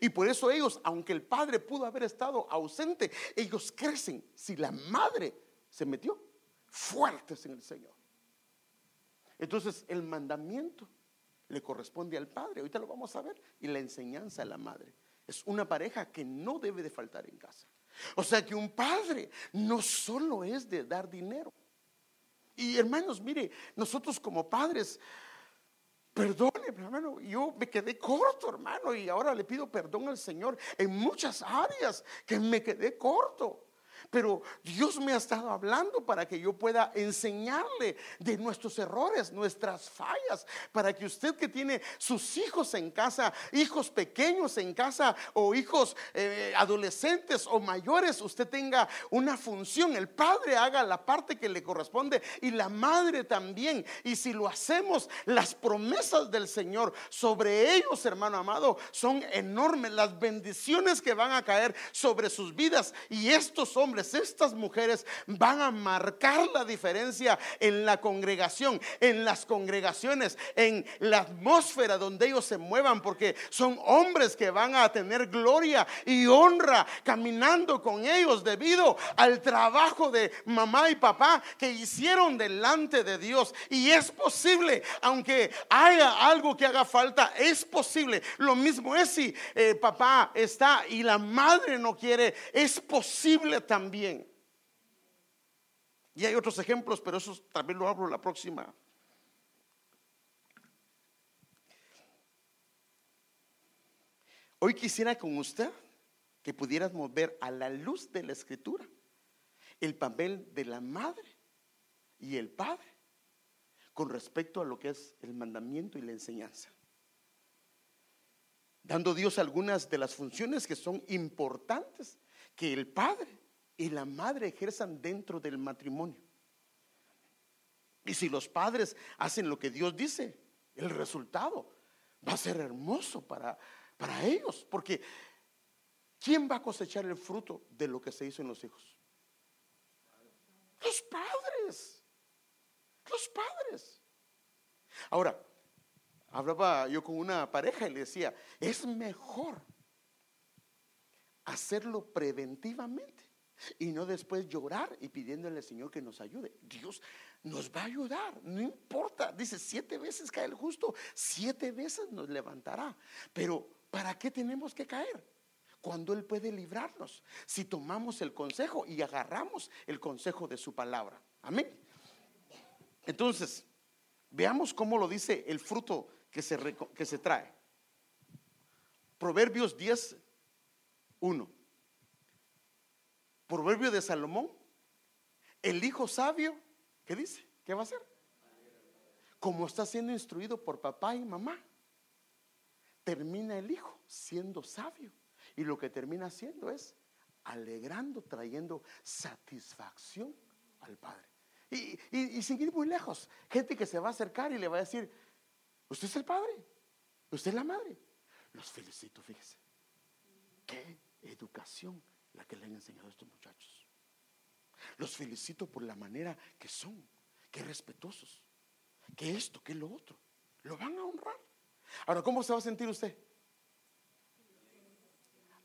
Y por eso ellos, aunque el padre pudo haber estado ausente, ellos crecen si la madre se metió fuertes en el Señor. Entonces el mandamiento le corresponde al padre, ahorita lo vamos a ver, y la enseñanza a la madre. Es una pareja que no debe de faltar en casa. O sea que un padre no solo es de dar dinero. Y hermanos, mire, nosotros como padres Perdone, hermano, yo me quedé corto, hermano, y ahora le pido perdón al Señor en muchas áreas que me quedé corto. Pero Dios me ha estado hablando para que yo pueda enseñarle de nuestros errores, nuestras fallas, para que usted que tiene sus hijos en casa, hijos pequeños en casa o hijos eh, adolescentes o mayores, usted tenga una función, el padre haga la parte que le corresponde y la madre también. Y si lo hacemos, las promesas del Señor sobre ellos, hermano amado, son enormes, las bendiciones que van a caer sobre sus vidas. Y estos hombres, estas mujeres van a marcar la diferencia en la congregación, en las congregaciones, en la atmósfera donde ellos se muevan, porque son hombres que van a tener gloria y honra caminando con ellos debido al trabajo de mamá y papá que hicieron delante de Dios. Y es posible, aunque haya algo que haga falta, es posible. Lo mismo es si eh, papá está y la madre no quiere, es posible también. Y hay otros ejemplos, pero eso también lo hablo la próxima. Hoy quisiera con usted que pudiéramos ver a la luz de la escritura el papel de la madre y el padre con respecto a lo que es el mandamiento y la enseñanza. Dando Dios algunas de las funciones que son importantes que el padre y la madre ejerzan dentro del matrimonio. Y si los padres hacen lo que Dios dice, el resultado va a ser hermoso para, para ellos, porque ¿quién va a cosechar el fruto de lo que se hizo en los hijos? Los padres, los padres. Ahora, hablaba yo con una pareja y le decía, es mejor hacerlo preventivamente y no después llorar y pidiéndole al Señor que nos ayude. Dios nos va a ayudar, no importa. Dice, siete veces cae el justo, siete veces nos levantará. Pero ¿para qué tenemos que caer? Cuando Él puede librarnos, si tomamos el consejo y agarramos el consejo de su palabra. Amén. Entonces, veamos cómo lo dice el fruto que se, que se trae. Proverbios 10, 1. Proverbio de Salomón, el hijo sabio, ¿qué dice? ¿Qué va a hacer? Como está siendo instruido por papá y mamá, termina el hijo siendo sabio. Y lo que termina haciendo es alegrando, trayendo satisfacción al Padre. Y, y, sin ir muy lejos, gente que se va a acercar y le va a decir, usted es el Padre, usted es la Madre. Los felicito, fíjese. Qué educación la que le han enseñado a estos muchachos. Los felicito por la manera que son, que respetuosos, que esto, que lo otro. Lo van a honrar. Ahora, ¿cómo se va a sentir usted?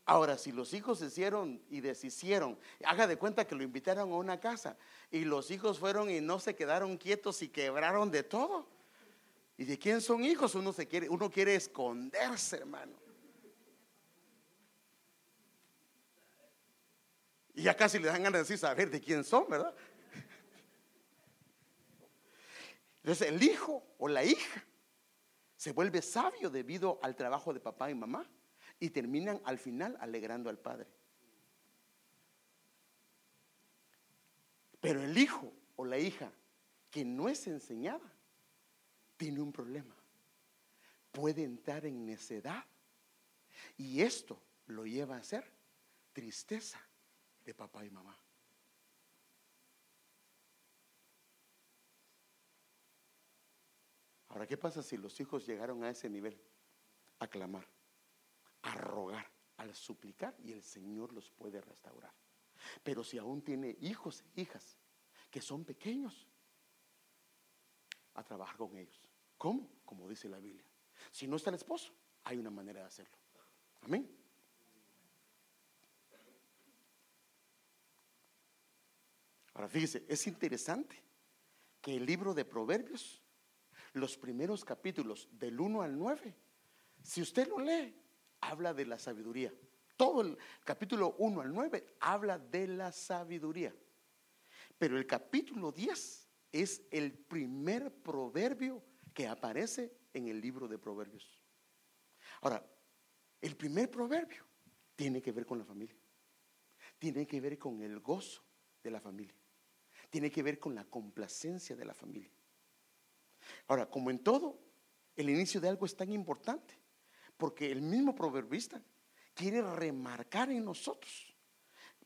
Ahora, si los hijos se hicieron y deshicieron, haga de cuenta que lo invitaron a una casa y los hijos fueron y no se quedaron quietos y quebraron de todo. ¿Y de quién son hijos? Uno se quiere, uno quiere esconderse, hermano. Y ya casi le dan ganas de decir, saber de quién son, ¿verdad? Entonces el hijo o la hija se vuelve sabio debido al trabajo de papá y mamá y terminan al final alegrando al padre. Pero el hijo o la hija que no es enseñada tiene un problema. Puede entrar en necedad y esto lo lleva a ser tristeza de papá y mamá. Ahora, ¿qué pasa si los hijos llegaron a ese nivel? A clamar, a rogar, a suplicar y el Señor los puede restaurar. Pero si aún tiene hijos e hijas que son pequeños, a trabajar con ellos. ¿Cómo? Como dice la Biblia. Si no está el esposo, hay una manera de hacerlo. Amén. Ahora fíjese, es interesante que el libro de Proverbios, los primeros capítulos del 1 al 9, si usted lo lee, habla de la sabiduría. Todo el capítulo 1 al 9 habla de la sabiduría. Pero el capítulo 10 es el primer proverbio que aparece en el libro de Proverbios. Ahora, el primer proverbio tiene que ver con la familia tiene que ver con el gozo de la familia. Tiene que ver con la complacencia de la familia. Ahora, como en todo, el inicio de algo es tan importante, porque el mismo proverbista quiere remarcar en nosotros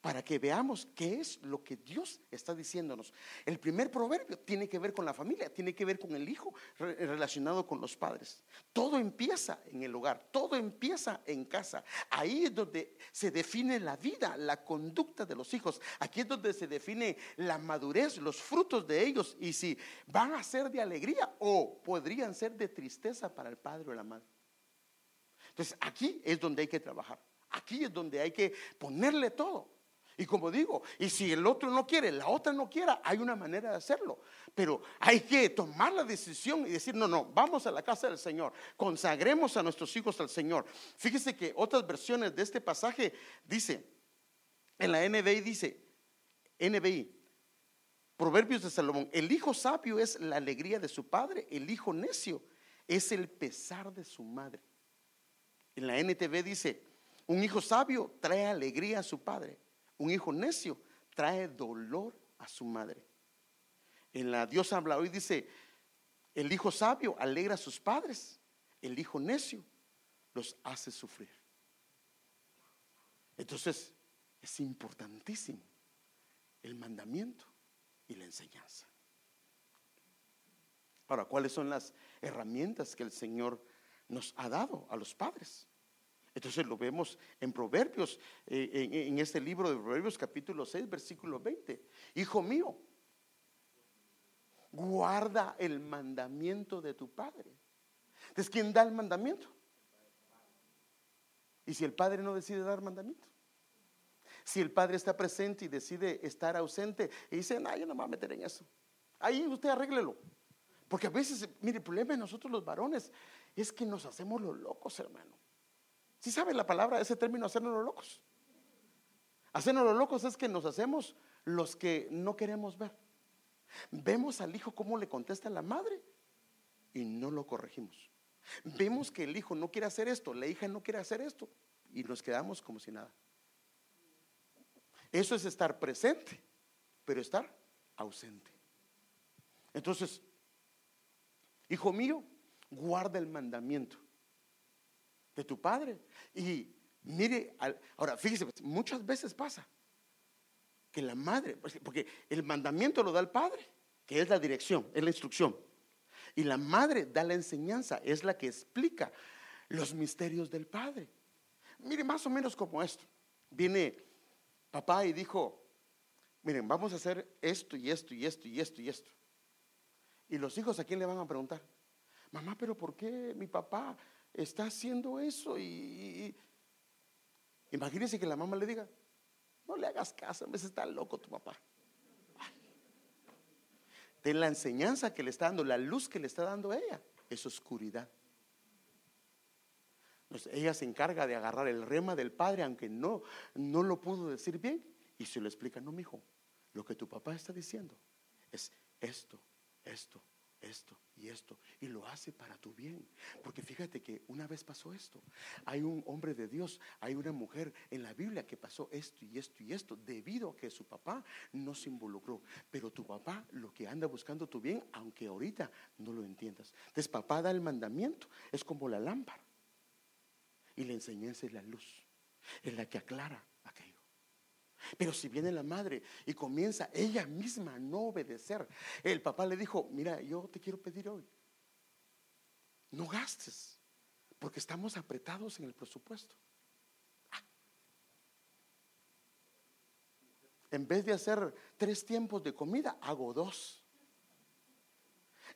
para que veamos qué es lo que Dios está diciéndonos. El primer proverbio tiene que ver con la familia, tiene que ver con el hijo relacionado con los padres. Todo empieza en el hogar, todo empieza en casa. Ahí es donde se define la vida, la conducta de los hijos. Aquí es donde se define la madurez, los frutos de ellos y si van a ser de alegría o podrían ser de tristeza para el padre o la madre. Entonces aquí es donde hay que trabajar. Aquí es donde hay que ponerle todo. Y como digo, y si el otro no quiere, la otra no quiera, hay una manera de hacerlo. Pero hay que tomar la decisión y decir, no, no, vamos a la casa del Señor, consagremos a nuestros hijos al Señor. Fíjese que otras versiones de este pasaje dice, en la NBI dice, NBI, Proverbios de Salomón, el hijo sabio es la alegría de su padre, el hijo necio es el pesar de su madre. En la NTV dice, un hijo sabio trae alegría a su padre un hijo necio trae dolor a su madre. En la Dios habla hoy dice, el hijo sabio alegra a sus padres, el hijo necio los hace sufrir. Entonces, es importantísimo el mandamiento y la enseñanza. Ahora, ¿cuáles son las herramientas que el Señor nos ha dado a los padres? Entonces lo vemos en Proverbios, eh, en, este libro de Proverbios capítulo 6, versículo 20. Hijo mío, guarda el mandamiento de tu padre. Entonces, ¿quién da el mandamiento? ¿Y si el padre no decide dar mandamiento? Si el padre está presente y decide estar ausente y dice, no, yo no me voy a meter en eso. Ahí usted arréglelo. Porque a veces, mire, el problema de nosotros los varones es que nos hacemos los locos, hermano. Si saben la palabra, ese término, hacernos locos. Hacernos locos es que nos hacemos los que no queremos ver. Vemos al hijo cómo le contesta la madre y no lo corregimos. Vemos que el hijo no quiere hacer esto, la hija no quiere hacer esto y nos quedamos como si nada. Eso es estar presente, pero estar ausente. Entonces, hijo mío, guarda el mandamiento de tu padre. Y mire, ahora fíjese, muchas veces pasa que la madre, pues, porque el mandamiento lo da el padre, que es la dirección, es la instrucción. Y la madre da la enseñanza, es la que explica los misterios del padre. Mire, más o menos como esto. Viene papá y dijo, miren, vamos a hacer esto y esto y esto y esto y esto. Y los hijos a quién le van a preguntar, mamá, pero ¿por qué mi papá está haciendo eso y, imagínense que la mamá le diga, no le hagas caso, a veces está loco tu papá. De la enseñanza que le está dando, la luz que le está dando ella, es oscuridad. ella se encarga de agarrar el rema del padre, aunque no, no lo pudo decir bien, y se lo explica, no, mi hijo, lo que tu papá está diciendo es esto, esto, esto y esto. Y lo hace para tu bien. Porque fíjate que una vez pasó esto. Hay un hombre de Dios, hay una mujer en la Biblia que pasó esto y esto y esto debido a que su papá no se involucró. Pero tu papá lo que anda buscando tu bien, aunque ahorita no lo entiendas. Entonces papá da el mandamiento. Es como la lámpara. Y la enseñanza es la luz. Es la que aclara pero si viene la madre y comienza ella misma a no obedecer, el papá le dijo, mira, yo te quiero pedir hoy, no gastes, porque estamos apretados en el presupuesto. Ah. En vez de hacer tres tiempos de comida, hago dos.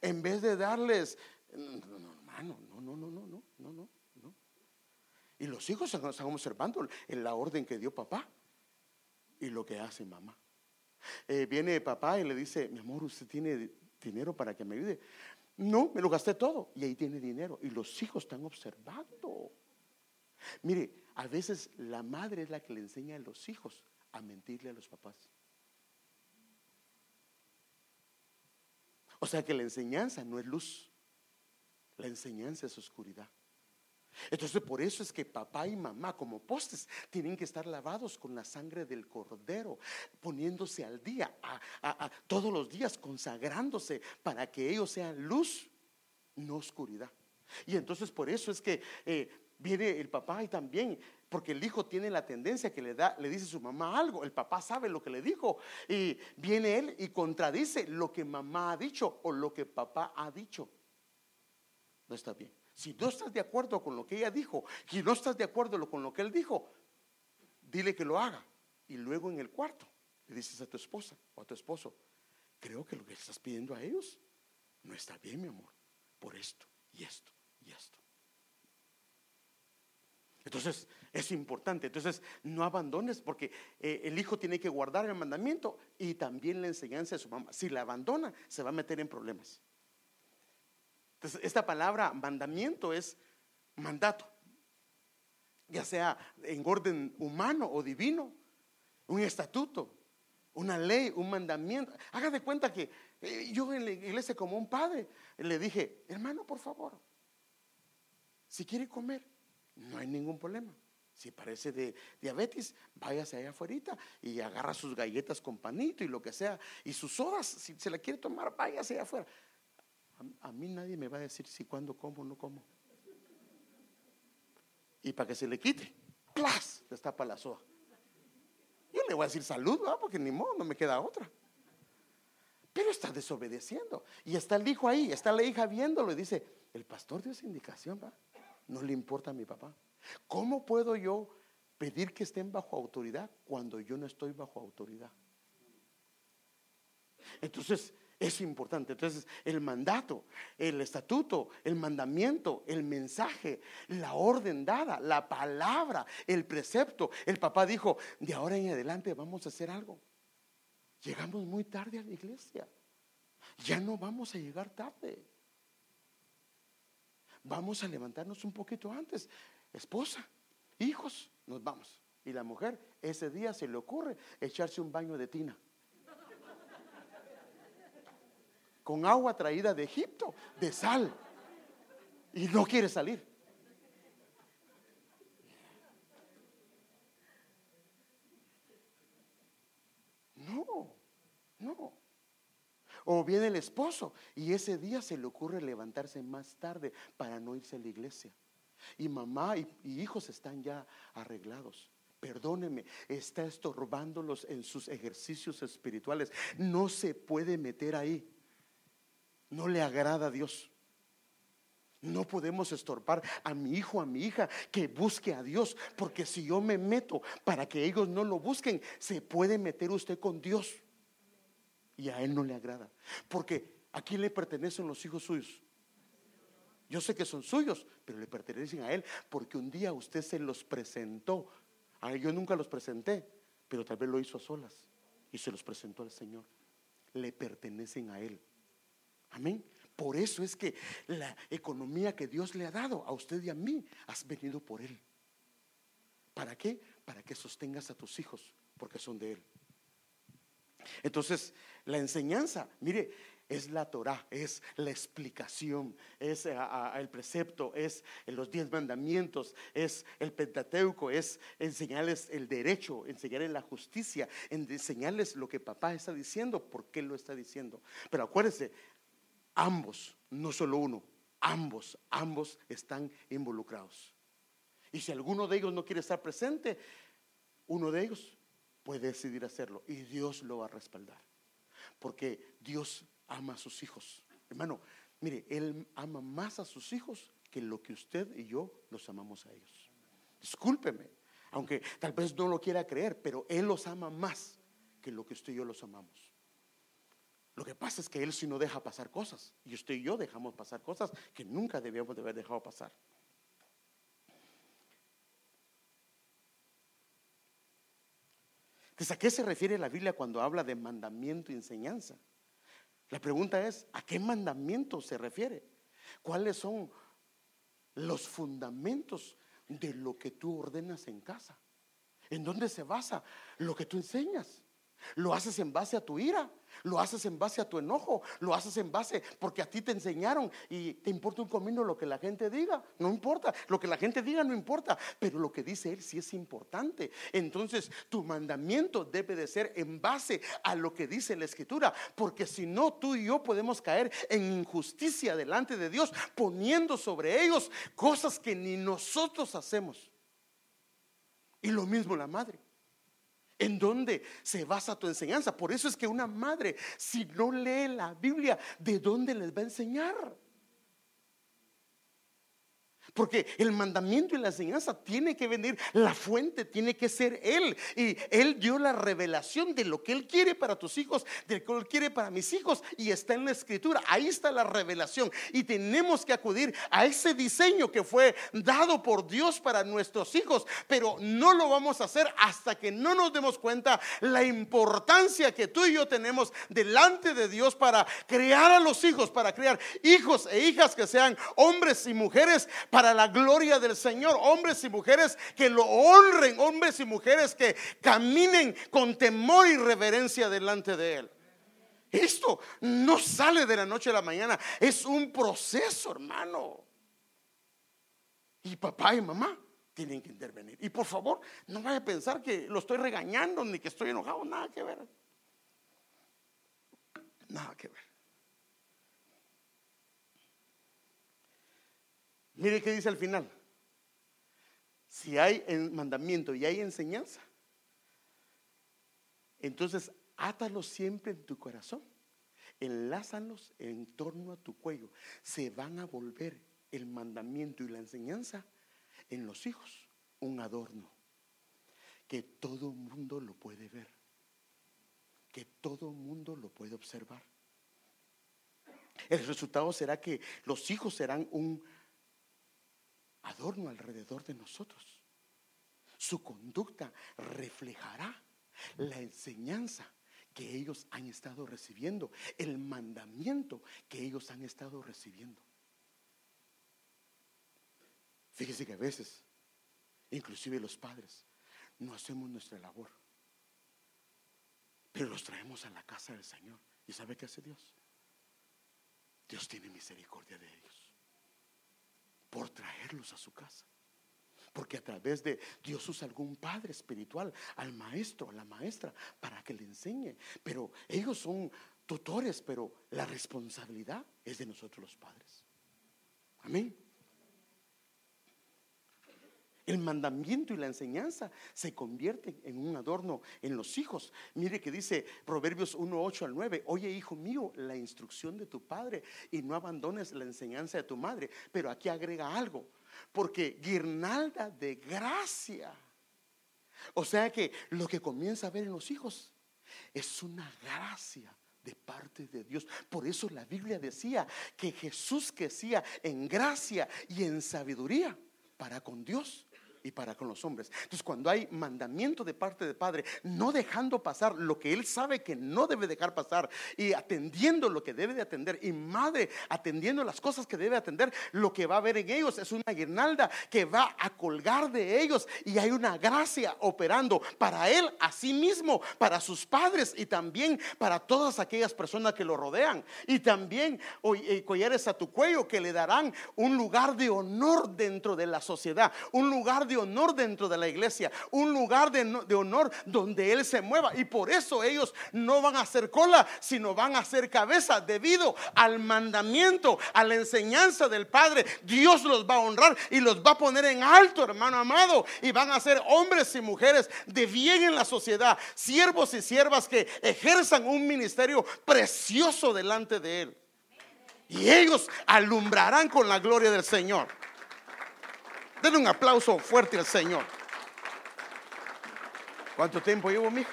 En vez de darles, no, no, hermano, no, no, no, no, no, no, no. Y los hijos están observando en la orden que dio papá y lo que hace mamá. Eh, viene papá y le dice, mi amor, ¿usted tiene dinero para que me ayude? No, me lo gasté todo. Y ahí tiene dinero. Y los hijos están observando. Mire, a veces la madre es la que le enseña a los hijos a mentirle a los papás. O sea que la enseñanza no es luz. La enseñanza es oscuridad. Entonces por eso es que papá y mamá como postes tienen que estar lavados con la sangre del cordero, poniéndose al día, todos los días consagrándose para que ellos sean luz, no oscuridad. Y entonces por eso es que eh, viene el papá y también, porque el hijo tiene la tendencia que le da, le dice a su mamá algo, el papá sabe lo que le dijo y viene él y contradice lo que mamá ha dicho o lo que papá ha dicho. No está bien. Si no estás de acuerdo con lo que ella dijo, si no estás de acuerdo con lo que él dijo, dile que lo haga. Y luego en el cuarto le dices a tu esposa o a tu esposo, creo que lo que estás pidiendo a ellos no está bien, mi amor, por esto y esto y esto. Entonces es importante. Entonces no abandones porque eh, el hijo tiene que guardar el mandamiento y también la enseñanza de su mamá. Si la abandona, se va a meter en problemas. Entonces, esta palabra mandamiento es mandato, ya sea en orden humano o divino, un estatuto, una ley, un mandamiento. Haga de cuenta que eh, yo en la iglesia como un padre le dije, hermano, por favor, si quiere comer, no hay ningún problema. Si parece de diabetes, váyase allá afuera y agarra sus galletas con panito y lo que sea. Y sus sodas, si se la quiere tomar, váyase allá afuera. A, mí nadie me va a decir si cuándo como o no como. Y para que se le quite, ¡plas! Destapa la soda. Yo le voy a decir salud, porque ni modo, no me queda otra. Pero está desobedeciendo. Y está el hijo ahí, está la hija viéndolo y dice, el pastor dio esa indicación, ¿va? No le importa a mi papá. ¿Cómo puedo yo pedir que estén bajo autoridad cuando yo no estoy bajo autoridad? Entonces, es importante. Entonces, el mandato, el estatuto, el mandamiento, el mensaje, la orden dada, la palabra, el precepto. El papá dijo, de ahora en adelante vamos a hacer algo. Llegamos muy tarde a la iglesia. Ya no vamos a llegar tarde. Vamos a levantarnos un poquito antes. Esposa, hijos, nos vamos. Y la mujer ese día se le ocurre echarse un baño de tina. Con agua traída de Egipto, de sal, y no quiere salir. No, no. O viene el esposo y ese día se le ocurre levantarse más tarde para no irse a la iglesia. Y mamá y, hijos están ya arreglados. Perdóneme, está estorbándolos en sus ejercicios espirituales. No se puede meter ahí no le agrada a Dios. No podemos estorpar a mi hijo, a mi hija que busque a Dios, porque si yo me meto para que ellos no lo busquen, se puede meter usted con Dios. Y a él no le agrada. Porque ¿a quién le pertenecen los hijos suyos? Yo sé que son suyos, pero le pertenecen a él, porque un día usted se los presentó. A yo nunca los presenté, pero tal vez lo hizo a solas y se los presentó al Señor. Le pertenecen a él. Amén. Por eso es que la economía que Dios le ha dado a usted y a mí has venido por Él. ¿Para qué? Para que sostengas a tus hijos, porque son de Él. Entonces, la enseñanza, mire, es la Torah, es la explicación, es eh, el precepto, es los diez mandamientos, es el Pentateuco, es enseñarles el derecho, enseñarles la justicia, enseñarles lo que papá está diciendo, por qué lo está diciendo. Pero acuérdense, Ambos, no solo uno, ambos, ambos están involucrados. Y si alguno de ellos no quiere estar presente, uno de ellos puede decidir hacerlo y Dios lo va a respaldar. Porque Dios ama a sus hijos. Hermano, mire, Él ama más a sus hijos que lo que usted y yo los amamos a ellos. Discúlpeme, aunque tal vez no lo quiera creer, pero Él los ama más que lo que usted y yo los amamos. Lo que pasa es que Él sí no deja pasar cosas. Y usted y yo dejamos pasar cosas que nunca debíamos de haber dejado pasar. Entonces, ¿a qué se refiere la Biblia cuando habla de mandamiento y enseñanza? La pregunta es, ¿a qué mandamiento se refiere? ¿Cuáles son los fundamentos de lo que tú ordenas en casa? ¿En dónde se basa lo que tú enseñas? Lo haces en base a tu ira, lo haces en base a tu enojo, lo haces en base porque a ti te enseñaron y te importa un comino lo que la gente diga, no importa, lo que la gente diga no importa, pero lo que dice él sí es importante. Entonces, tu mandamiento debe de ser en base a lo que dice la escritura, porque si no tú y yo podemos caer en injusticia delante de Dios poniendo sobre ellos cosas que ni nosotros hacemos. Y lo mismo la madre. ¿En dónde se basa tu enseñanza? Por eso es que una madre, si no lee la Biblia, ¿de dónde les va a enseñar? Porque el mandamiento y la enseñanza tiene que venir, la fuente tiene que ser Él. Y Él dio la revelación de lo que Él quiere para tus hijos, de lo que Él quiere para mis hijos. Y está en la escritura. Ahí está la revelación. Y tenemos que acudir a ese diseño que fue dado por Dios para nuestros hijos. Pero no lo vamos a hacer hasta que no nos demos cuenta la importancia que tú y yo tenemos delante de Dios para crear a los hijos, para crear hijos e hijas que sean hombres y mujeres. Para la gloria del Señor. Hombres y mujeres que lo honren, hombres y mujeres que caminen con temor y reverencia delante de Él. Esto no sale de la noche a la mañana, es un proceso, hermano. Y papá y mamá tienen que intervenir. Y por favor, no vaya a pensar que lo estoy regañando ni que estoy enojado, nada que ver. Nada que ver. Mire qué dice al final. Si hay mandamiento y hay enseñanza, entonces átalos siempre en tu corazón. Enlázalos en torno a tu cuello. Se van a volver el mandamiento y la enseñanza en los hijos un adorno que todo mundo lo puede ver, que todo mundo lo puede observar. El resultado será que los hijos serán un adorno alrededor de nosotros. Su conducta reflejará la enseñanza que ellos han estado recibiendo, el mandamiento que ellos han estado recibiendo. Fíjese que a veces, inclusive los padres, no hacemos nuestra labor, pero los traemos a la casa del Señor. ¿Y sabe qué hace Dios? Dios tiene misericordia de ellos por traerlos a su casa. Porque a través de Dios usa algún padre espiritual, al maestro, a la maestra, para que le enseñe. Pero ellos son tutores, pero la responsabilidad es de nosotros los padres. Amén. El mandamiento y la enseñanza se convierten en un adorno en los hijos. Mire que dice Proverbios 1, 8 al 9, oye hijo mío, la instrucción de tu padre y no abandones la enseñanza de tu madre. Pero aquí agrega algo, porque guirnalda de gracia. O sea que lo que comienza a ver en los hijos es una gracia de parte de Dios. Por eso la Biblia decía que Jesús crecía en gracia y en sabiduría para con Dios y para con los hombres. Entonces, cuando hay mandamiento de parte del Padre, no dejando pasar lo que Él sabe que no debe dejar pasar y atendiendo lo que debe de atender, y madre atendiendo las cosas que debe atender, lo que va a haber en ellos es una guirnalda que va a colgar de ellos y hay una gracia operando para Él, a sí mismo, para sus padres y también para todas aquellas personas que lo rodean. Y también eh, collares a tu cuello que le darán un lugar de honor dentro de la sociedad, un lugar de honor dentro de la iglesia, un lugar de, de, honor donde Él se mueva. Y por eso ellos no van a ser cola, sino van a ser cabeza debido al mandamiento, a la enseñanza del Padre. Dios los va a honrar y los va a poner en alto, hermano amado. Y van a ser hombres y mujeres de bien en la sociedad, siervos y siervas que ejerzan un ministerio precioso delante de Él. Y ellos alumbrarán con la gloria del Señor. Denle un aplauso fuerte al Señor. ¿Cuánto tiempo llevo, mija?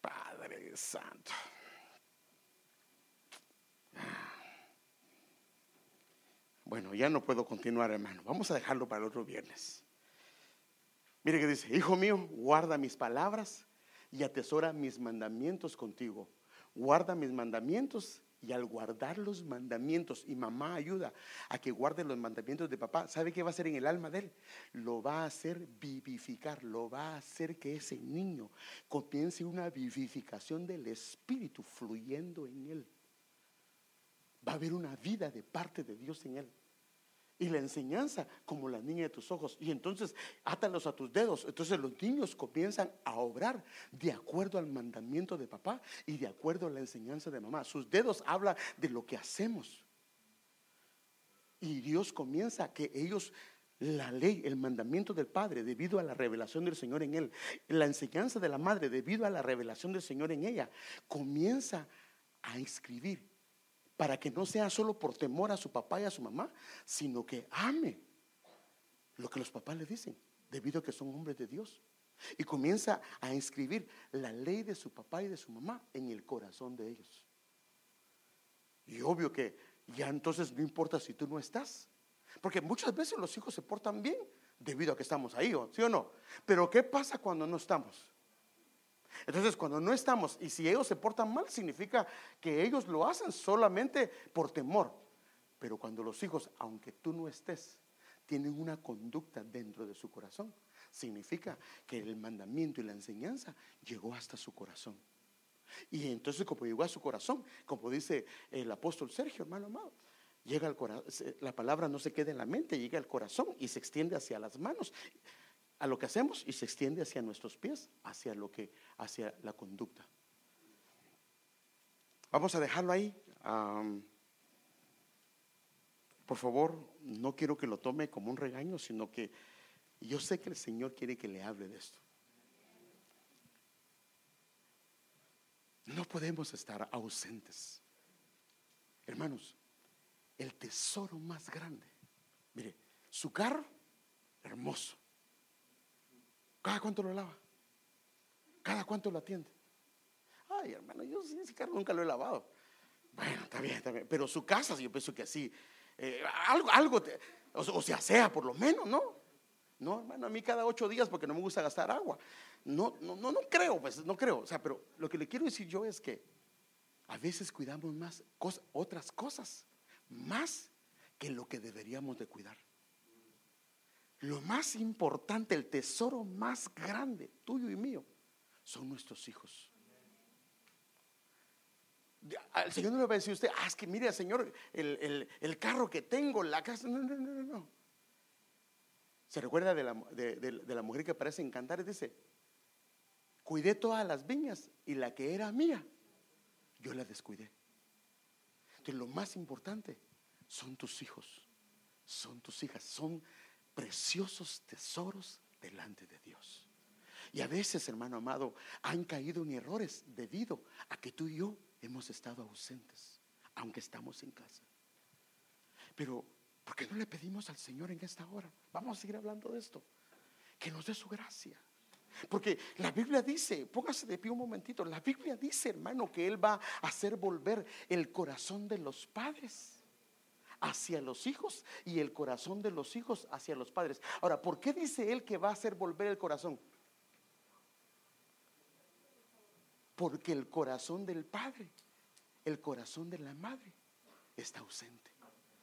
Padre Santo. Bueno, ya no puedo continuar, hermano. Vamos a dejarlo para el otro viernes. Mire que dice, hijo mío, guarda mis palabras y atesora mis mandamientos contigo. Guarda mis mandamientos Y al guardar los mandamientos, y mamá ayuda a que guarde los mandamientos de papá, ¿sabe qué va a hacer en el alma de él? Lo va a hacer vivificar, lo va a hacer que ese niño comience una vivificación del espíritu fluyendo en él. Va a haber una vida de parte de Dios en él. Y la enseñanza como la niña de tus ojos. Y entonces átalos a tus dedos. Entonces los niños comienzan a obrar de acuerdo al mandamiento de papá y de acuerdo a la enseñanza de mamá. Sus dedos hablan de lo que hacemos. Y Dios comienza a que ellos la ley, el mandamiento del Padre, debido a la revelación del Señor en él, la enseñanza de la madre, debido a la revelación del Señor en ella, comienza a inscribir para que no sea solo por temor a su papá y a su mamá, sino que ame lo que los papás le dicen, debido a que son hombres de Dios. Y comienza a inscribir la ley de su papá y de su mamá en el corazón de ellos. Y obvio que ya entonces no importa si tú no estás, porque muchas veces los hijos se portan bien debido a que estamos ahí, ¿sí o no? Pero ¿qué pasa cuando no estamos? Entonces, cuando no estamos y si ellos se portan mal, significa que ellos lo hacen solamente por temor. Pero cuando los hijos, aunque tú no estés, tienen una conducta dentro de su corazón, significa que el mandamiento y la enseñanza llegó hasta su corazón. Y entonces, como llegó a su corazón, como dice el apóstol Sergio, hermano amado, llega al corazón, la palabra no se queda en la mente, llega al corazón y se extiende hacia las manos a lo que hacemos y se extiende hacia nuestros pies, hacia lo que, hacia la conducta. Vamos a dejarlo ahí. por favor, no quiero que lo tome como un regaño, sino que yo sé que el Señor quiere que le hable de esto. No podemos estar ausentes. Hermanos, el tesoro más grande. Mire, su carro, hermoso. ¿Cada cuánto lo lava? ¿Cada cuánto lo atiende? Ay, hermano, yo sí, ese carro nunca lo he lavado. Bueno, está bien, está bien. Pero su casa, yo pienso que así, eh, algo, algo, o, sea, sea por lo menos, ¿no? No, hermano, a mí cada ocho días porque no me gusta gastar agua. No, no, no, no creo, pues, no creo. O sea, pero lo que le quiero decir yo es que a veces cuidamos más otras cosas, más que lo que deberíamos de cuidar. Lo más importante, el tesoro más grande, tuyo y mío, son nuestros hijos. El Señor no le va a decir usted, ah, es que mire, Señor, el, carro que tengo, la casa. No, no, no, no. Se recuerda de la, de la mujer que parece encantar y dice: Cuidé todas las viñas y la que era mía, yo la descuidé. Entonces, lo más importante son tus hijos, son tus hijas, son preciosos tesoros delante de Dios. Y a veces, hermano amado, han caído en errores debido a que tú y yo hemos estado ausentes, aunque estamos en casa. Pero, ¿por qué no le pedimos al Señor en esta hora? Vamos a seguir hablando de esto. Que nos dé su gracia. Porque la Biblia dice, póngase de pie un momentito, la Biblia dice, hermano, que Él va a hacer volver el corazón de los padres hacia los hijos y el corazón de los hijos hacia los padres. Ahora, ¿por qué dice él que va a hacer volver el corazón? Porque el corazón del padre, el corazón de la madre está ausente.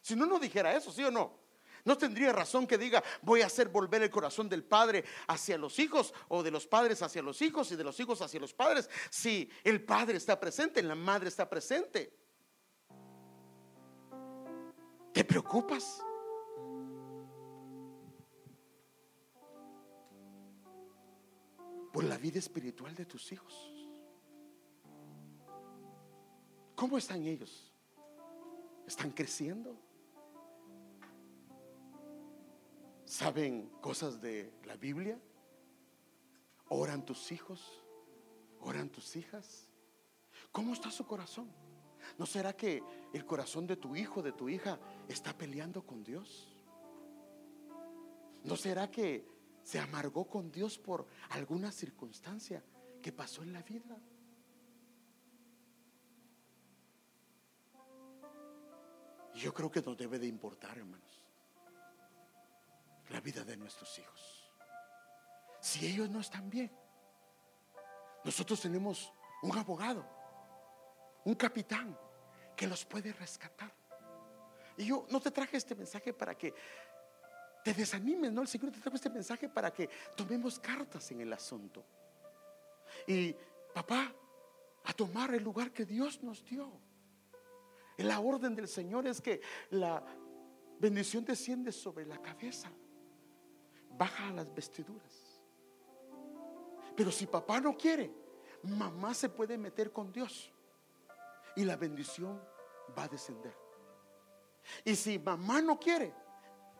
Si no, no dijera eso, ¿sí o no? No tendría razón que diga, voy a hacer volver el corazón del padre hacia los hijos o de los padres hacia los hijos y de los hijos hacia los padres. Si el padre está presente, la madre está presente. ¿Te preocupas? Por la vida espiritual de tus hijos. ¿Cómo están ellos? ¿Están creciendo? ¿Saben cosas de la Biblia? ¿Oran tus hijos? ¿Oran tus hijas? ¿Cómo está su corazón? ¿No será que el corazón de tu hijo, de tu hija, está peleando con Dios? ¿No será que se amargó con Dios por alguna circunstancia que pasó en la vida? Yo creo que nos debe de importar, hermanos, la vida de nuestros hijos. Si ellos no están bien, nosotros tenemos un abogado, un capitán que los puede rescatar. Y yo no te traje este mensaje para que te desanimes, no, el Señor te trajo este mensaje para que tomemos cartas en el asunto. Y papá, a tomar el lugar que Dios nos dio. La orden del Señor es que la bendición desciende sobre la cabeza, baja a las vestiduras. Pero si papá no quiere, mamá se puede meter con Dios y la bendición va a descender. Y si mamá no quiere,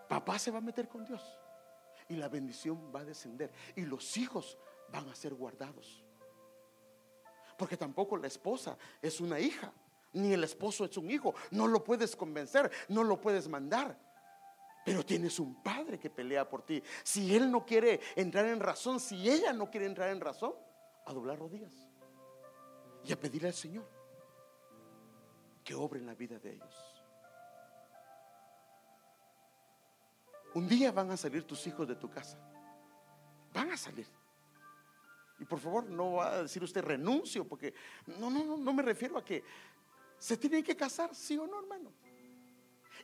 papá se va a meter con Dios y la bendición va a descender y los hijos van a ser guardados. Porque tampoco la esposa es una hija, ni el esposo es un hijo. No lo puedes convencer, no lo puedes mandar. Pero tienes un padre que pelea por ti. Si él no quiere entrar en razón, si ella no quiere entrar en razón, a doblar rodillas y a pedirle al Señor que obre en la vida de ellos. Un día van a salir tus hijos de tu casa. Van a salir. Y por favor, no va a decir usted renuncio, porque no, no, no, no me refiero a que se tienen que casar, sí o no, hermano.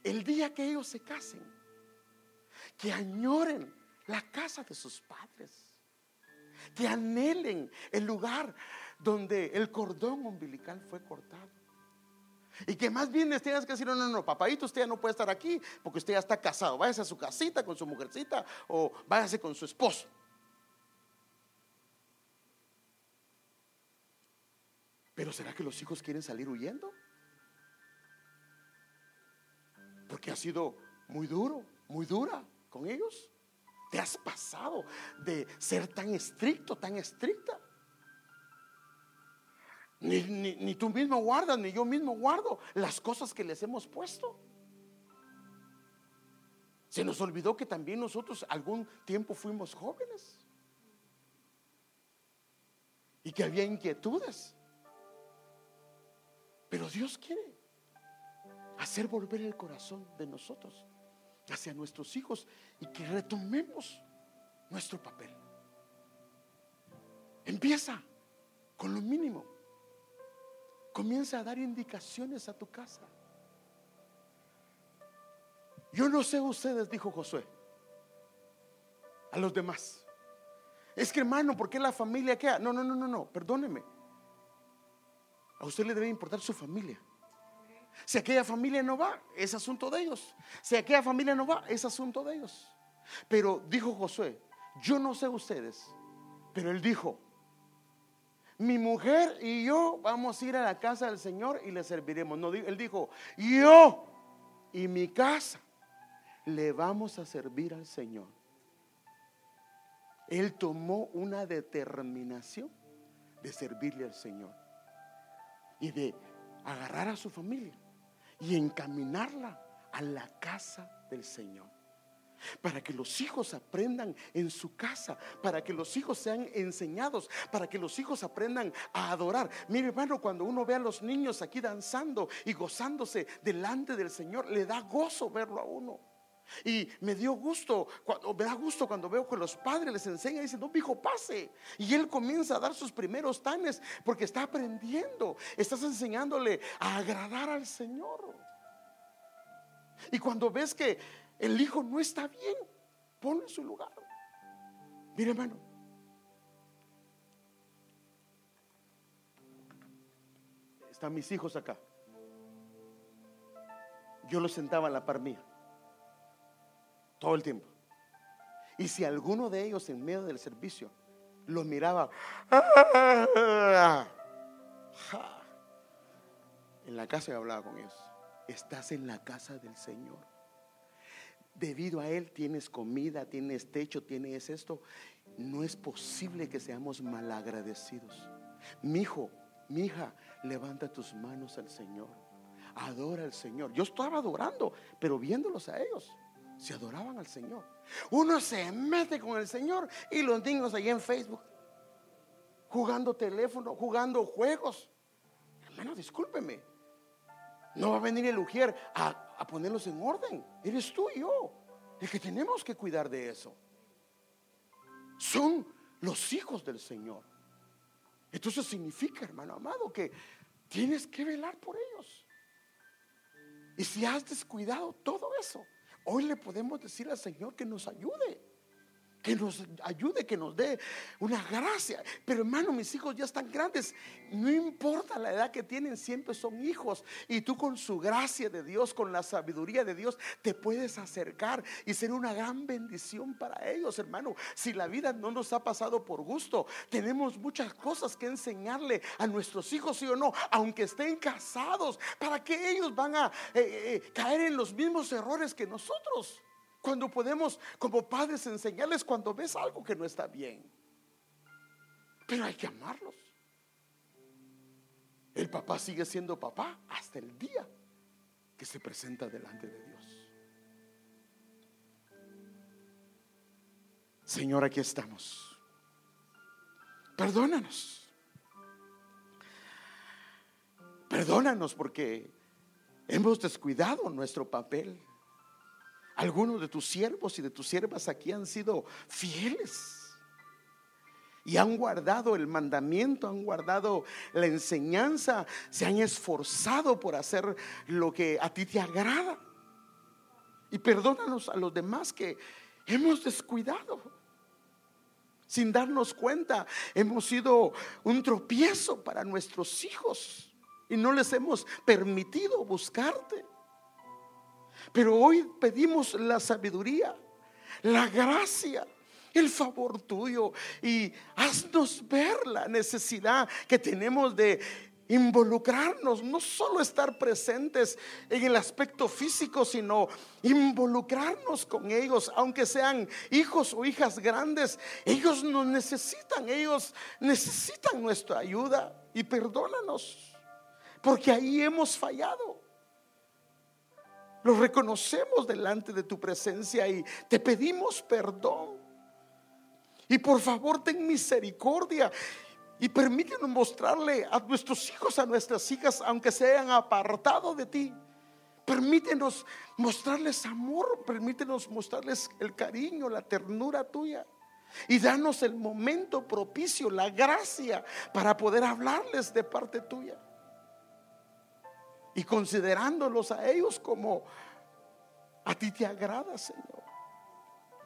El día que ellos se casen, que añoren la casa de sus padres, que anhelen el lugar donde el cordón umbilical fue cortado. Y que más bien les tengas que decir, no, no, no, papadito, usted ya no puede estar aquí porque usted ya está casado. Váyase a su casita con su mujercita o váyase con su esposo. Pero ¿será que los hijos quieren salir huyendo? Porque ha sido muy duro, muy dura con ellos. Te has pasado de ser tan estricto, tan estricta. Ni, ni, tú mismo guardas, ni yo mismo guardo las cosas que les hemos puesto. Se nos olvidó que también nosotros algún tiempo fuimos jóvenes y que había inquietudes. Pero Dios quiere hacer volver el corazón de nosotros hacia nuestros hijos y que retomemos nuestro papel. Empieza con lo mínimo. Comienza a dar indicaciones a tu casa. Yo no sé ustedes, dijo Josué, a los demás. Es que hermano, ¿por qué la familia queda? No, no, no, no, no, perdóneme. A usted le debe importar su familia. Si aquella familia no va, es asunto de ellos. Si aquella familia no va, es asunto de ellos. Pero dijo Josué, yo no sé ustedes, pero él dijo, mi mujer y yo vamos a ir a la casa del Señor y le serviremos. No, él dijo, yo y mi casa le vamos a servir al Señor. Él tomó una determinación de servirle al Señor y de agarrar a su familia y encaminarla a la casa del Señor. Para que los hijos aprendan en su casa, para que los hijos sean enseñados, para que los hijos aprendan a adorar. Mire, hermano, cuando uno ve a los niños aquí danzando y gozándose delante del Señor, le da gozo verlo a uno. Y me dio gusto, cuando, me da gusto cuando veo que los padres les enseñan y dicen, no, hijo, pase. Y él comienza a dar sus primeros tanes porque está aprendiendo. Estás enseñándole a agradar al Señor. Y cuando ves que el hijo no está bien, ponlo en su lugar. Mire, hermano. Están mis hijos acá. Yo los sentaba en la par mía. Todo el tiempo. Y si alguno de ellos en medio del servicio lo miraba, en la casa y hablaba con ellos. Estás en la casa del Señor. Debido a Él tienes comida, tienes techo, tienes esto. No es posible que seamos malagradecidos. Mi hijo, mi hija, levanta tus manos al Señor. Adora al Señor. Yo estaba adorando, pero viéndolos a ellos se adoraban al Señor. Uno se mete con el Señor y los niños ahí en Facebook, jugando teléfono, jugando juegos. Hermano, discúlpeme. No va a venir el Ujier a, a ponerlos en orden. Eres tú y yo el que tenemos que cuidar de eso. Son los hijos del Señor. Entonces significa, hermano amado, que tienes que velar por ellos. Y si has descuidado todo eso, hoy le podemos decir al Señor que nos ayude que nos ayude, que nos dé una gracia. Pero hermano, mis hijos ya están grandes. No importa la edad que tienen, siempre son hijos. Y tú con su gracia de Dios, con la sabiduría de Dios, te puedes acercar y ser una gran bendición para ellos, hermano. Si la vida no nos ha pasado por gusto, tenemos muchas cosas que enseñarle a nuestros hijos, sí o no, aunque estén casados, para que ellos van a eh, eh, caer en los mismos errores que nosotros. Cuando podemos como padres enseñarles cuando ves algo que no está bien. Pero hay que amarlos. El papá sigue siendo papá hasta el día que se presenta delante de Dios. Señor, aquí estamos. Perdónanos. Perdónanos porque hemos descuidado nuestro papel. Algunos de tus siervos y de tus siervas aquí han sido fieles. Y han guardado el mandamiento, han guardado la enseñanza, se han esforzado por hacer lo que a ti te agrada. Y perdónanos a los demás que hemos descuidado. Sin darnos cuenta, hemos sido un tropiezo para nuestros hijos y no les hemos permitido buscarte. Pero hoy pedimos la sabiduría, la gracia, el favor tuyo. Y haznos ver la necesidad que tenemos de involucrarnos, no solo estar presentes en el aspecto físico, sino involucrarnos con ellos, aunque sean hijos o hijas grandes, ellos nos necesitan, ellos necesitan nuestra ayuda. Y perdónanos, porque ahí hemos fallado. Lo reconocemos delante de tu presencia y te pedimos perdón. Y por favor ten misericordia y permítenos mostrarle a nuestros hijos, a nuestras hijas, aunque se hayan apartado de ti. Permítenos mostrarles amor, permítenos mostrarles el cariño, la ternura tuya. Y danos el momento propicio, la gracia para poder hablarles de parte tuya y considerándolos a ellos como a ti te agrada, Señor.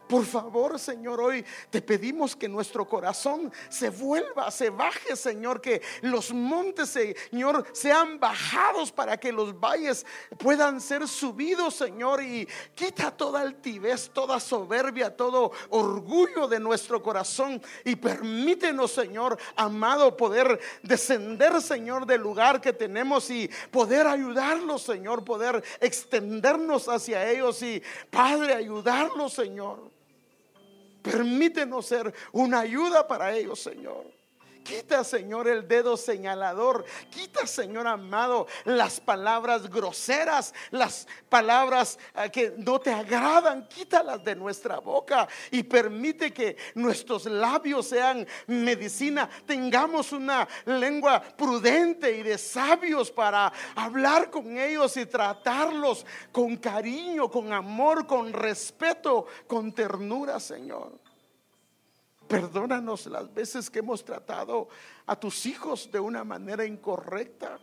Por favor, Señor, hoy te pedimos que nuestro corazón se vuelva, se baje, Señor, que los montes, Señor, sean bajados para que los valles puedan ser subidos, Señor, y quita toda altivez, toda soberbia, todo orgullo de nuestro corazón. Y permítenos, Señor, amado, poder descender, Señor, del lugar que tenemos y poder ayudarlos, Señor, poder extendernos hacia ellos. Y, Padre, ayudarlos, Señor. Permítenos ser una ayuda para ellos, Señor. Quita, Señor, el dedo señalador. Quita, Señor amado, las palabras groseras, las palabras eh, que no te agradan. Quítalas de nuestra boca y permite que nuestros labios sean medicina. Tengamos una lengua prudente y de sabios para hablar con ellos y tratarlos con cariño, con amor, con respeto, con ternura, Señor. Perdónanos las veces que hemos tratado a tus hijos de una manera incorrecta.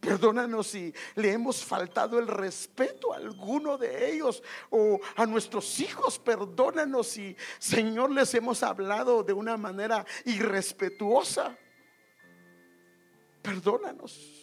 Perdónanos si le hemos faltado el respeto a alguno de ellos o a nuestros hijos. Perdónanos si, Señor, les hemos hablado de una manera irrespetuosa. Perdónanos.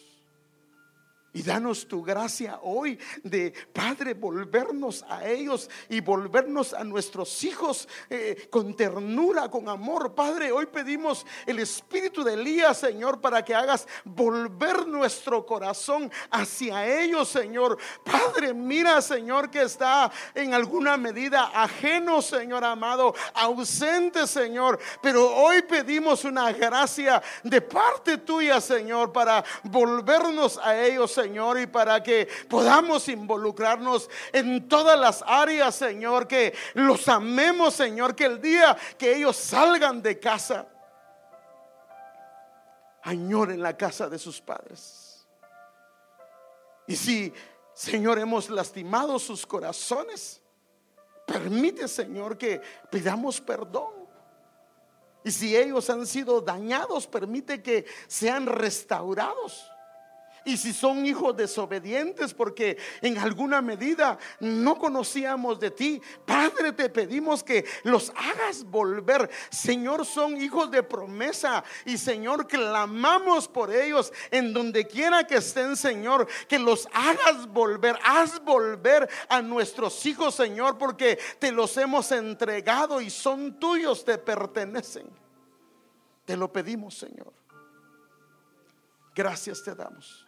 Y danos tu gracia hoy de, Padre, volvernos a ellos y volvernos a nuestros hijos eh, con ternura, con amor. Padre, hoy pedimos el espíritu de Elías, Señor, para que hagas volver nuestro corazón hacia ellos, Señor. Padre, mira, Señor, que está en alguna medida ajeno, Señor amado, ausente, Señor. Pero hoy pedimos una gracia de parte tuya, Señor, para volvernos a ellos, Señor, y para que podamos involucrarnos en todas las áreas, Señor, que los amemos, Señor, que el día que ellos salgan de casa, añoren la casa de sus padres. Y si, Señor, hemos lastimado sus corazones, permite, Señor, que pidamos perdón. Y si ellos han sido dañados, permite que sean restaurados. Y si son hijos desobedientes porque en alguna medida no conocíamos de ti, Padre, te pedimos que los hagas volver. Señor, son hijos de promesa y Señor, clamamos por ellos en donde quiera que estén, Señor, que los hagas volver. Haz volver a nuestros hijos, Señor, porque te los hemos entregado y son tuyos, te pertenecen. Te lo pedimos, Señor. Gracias te damos.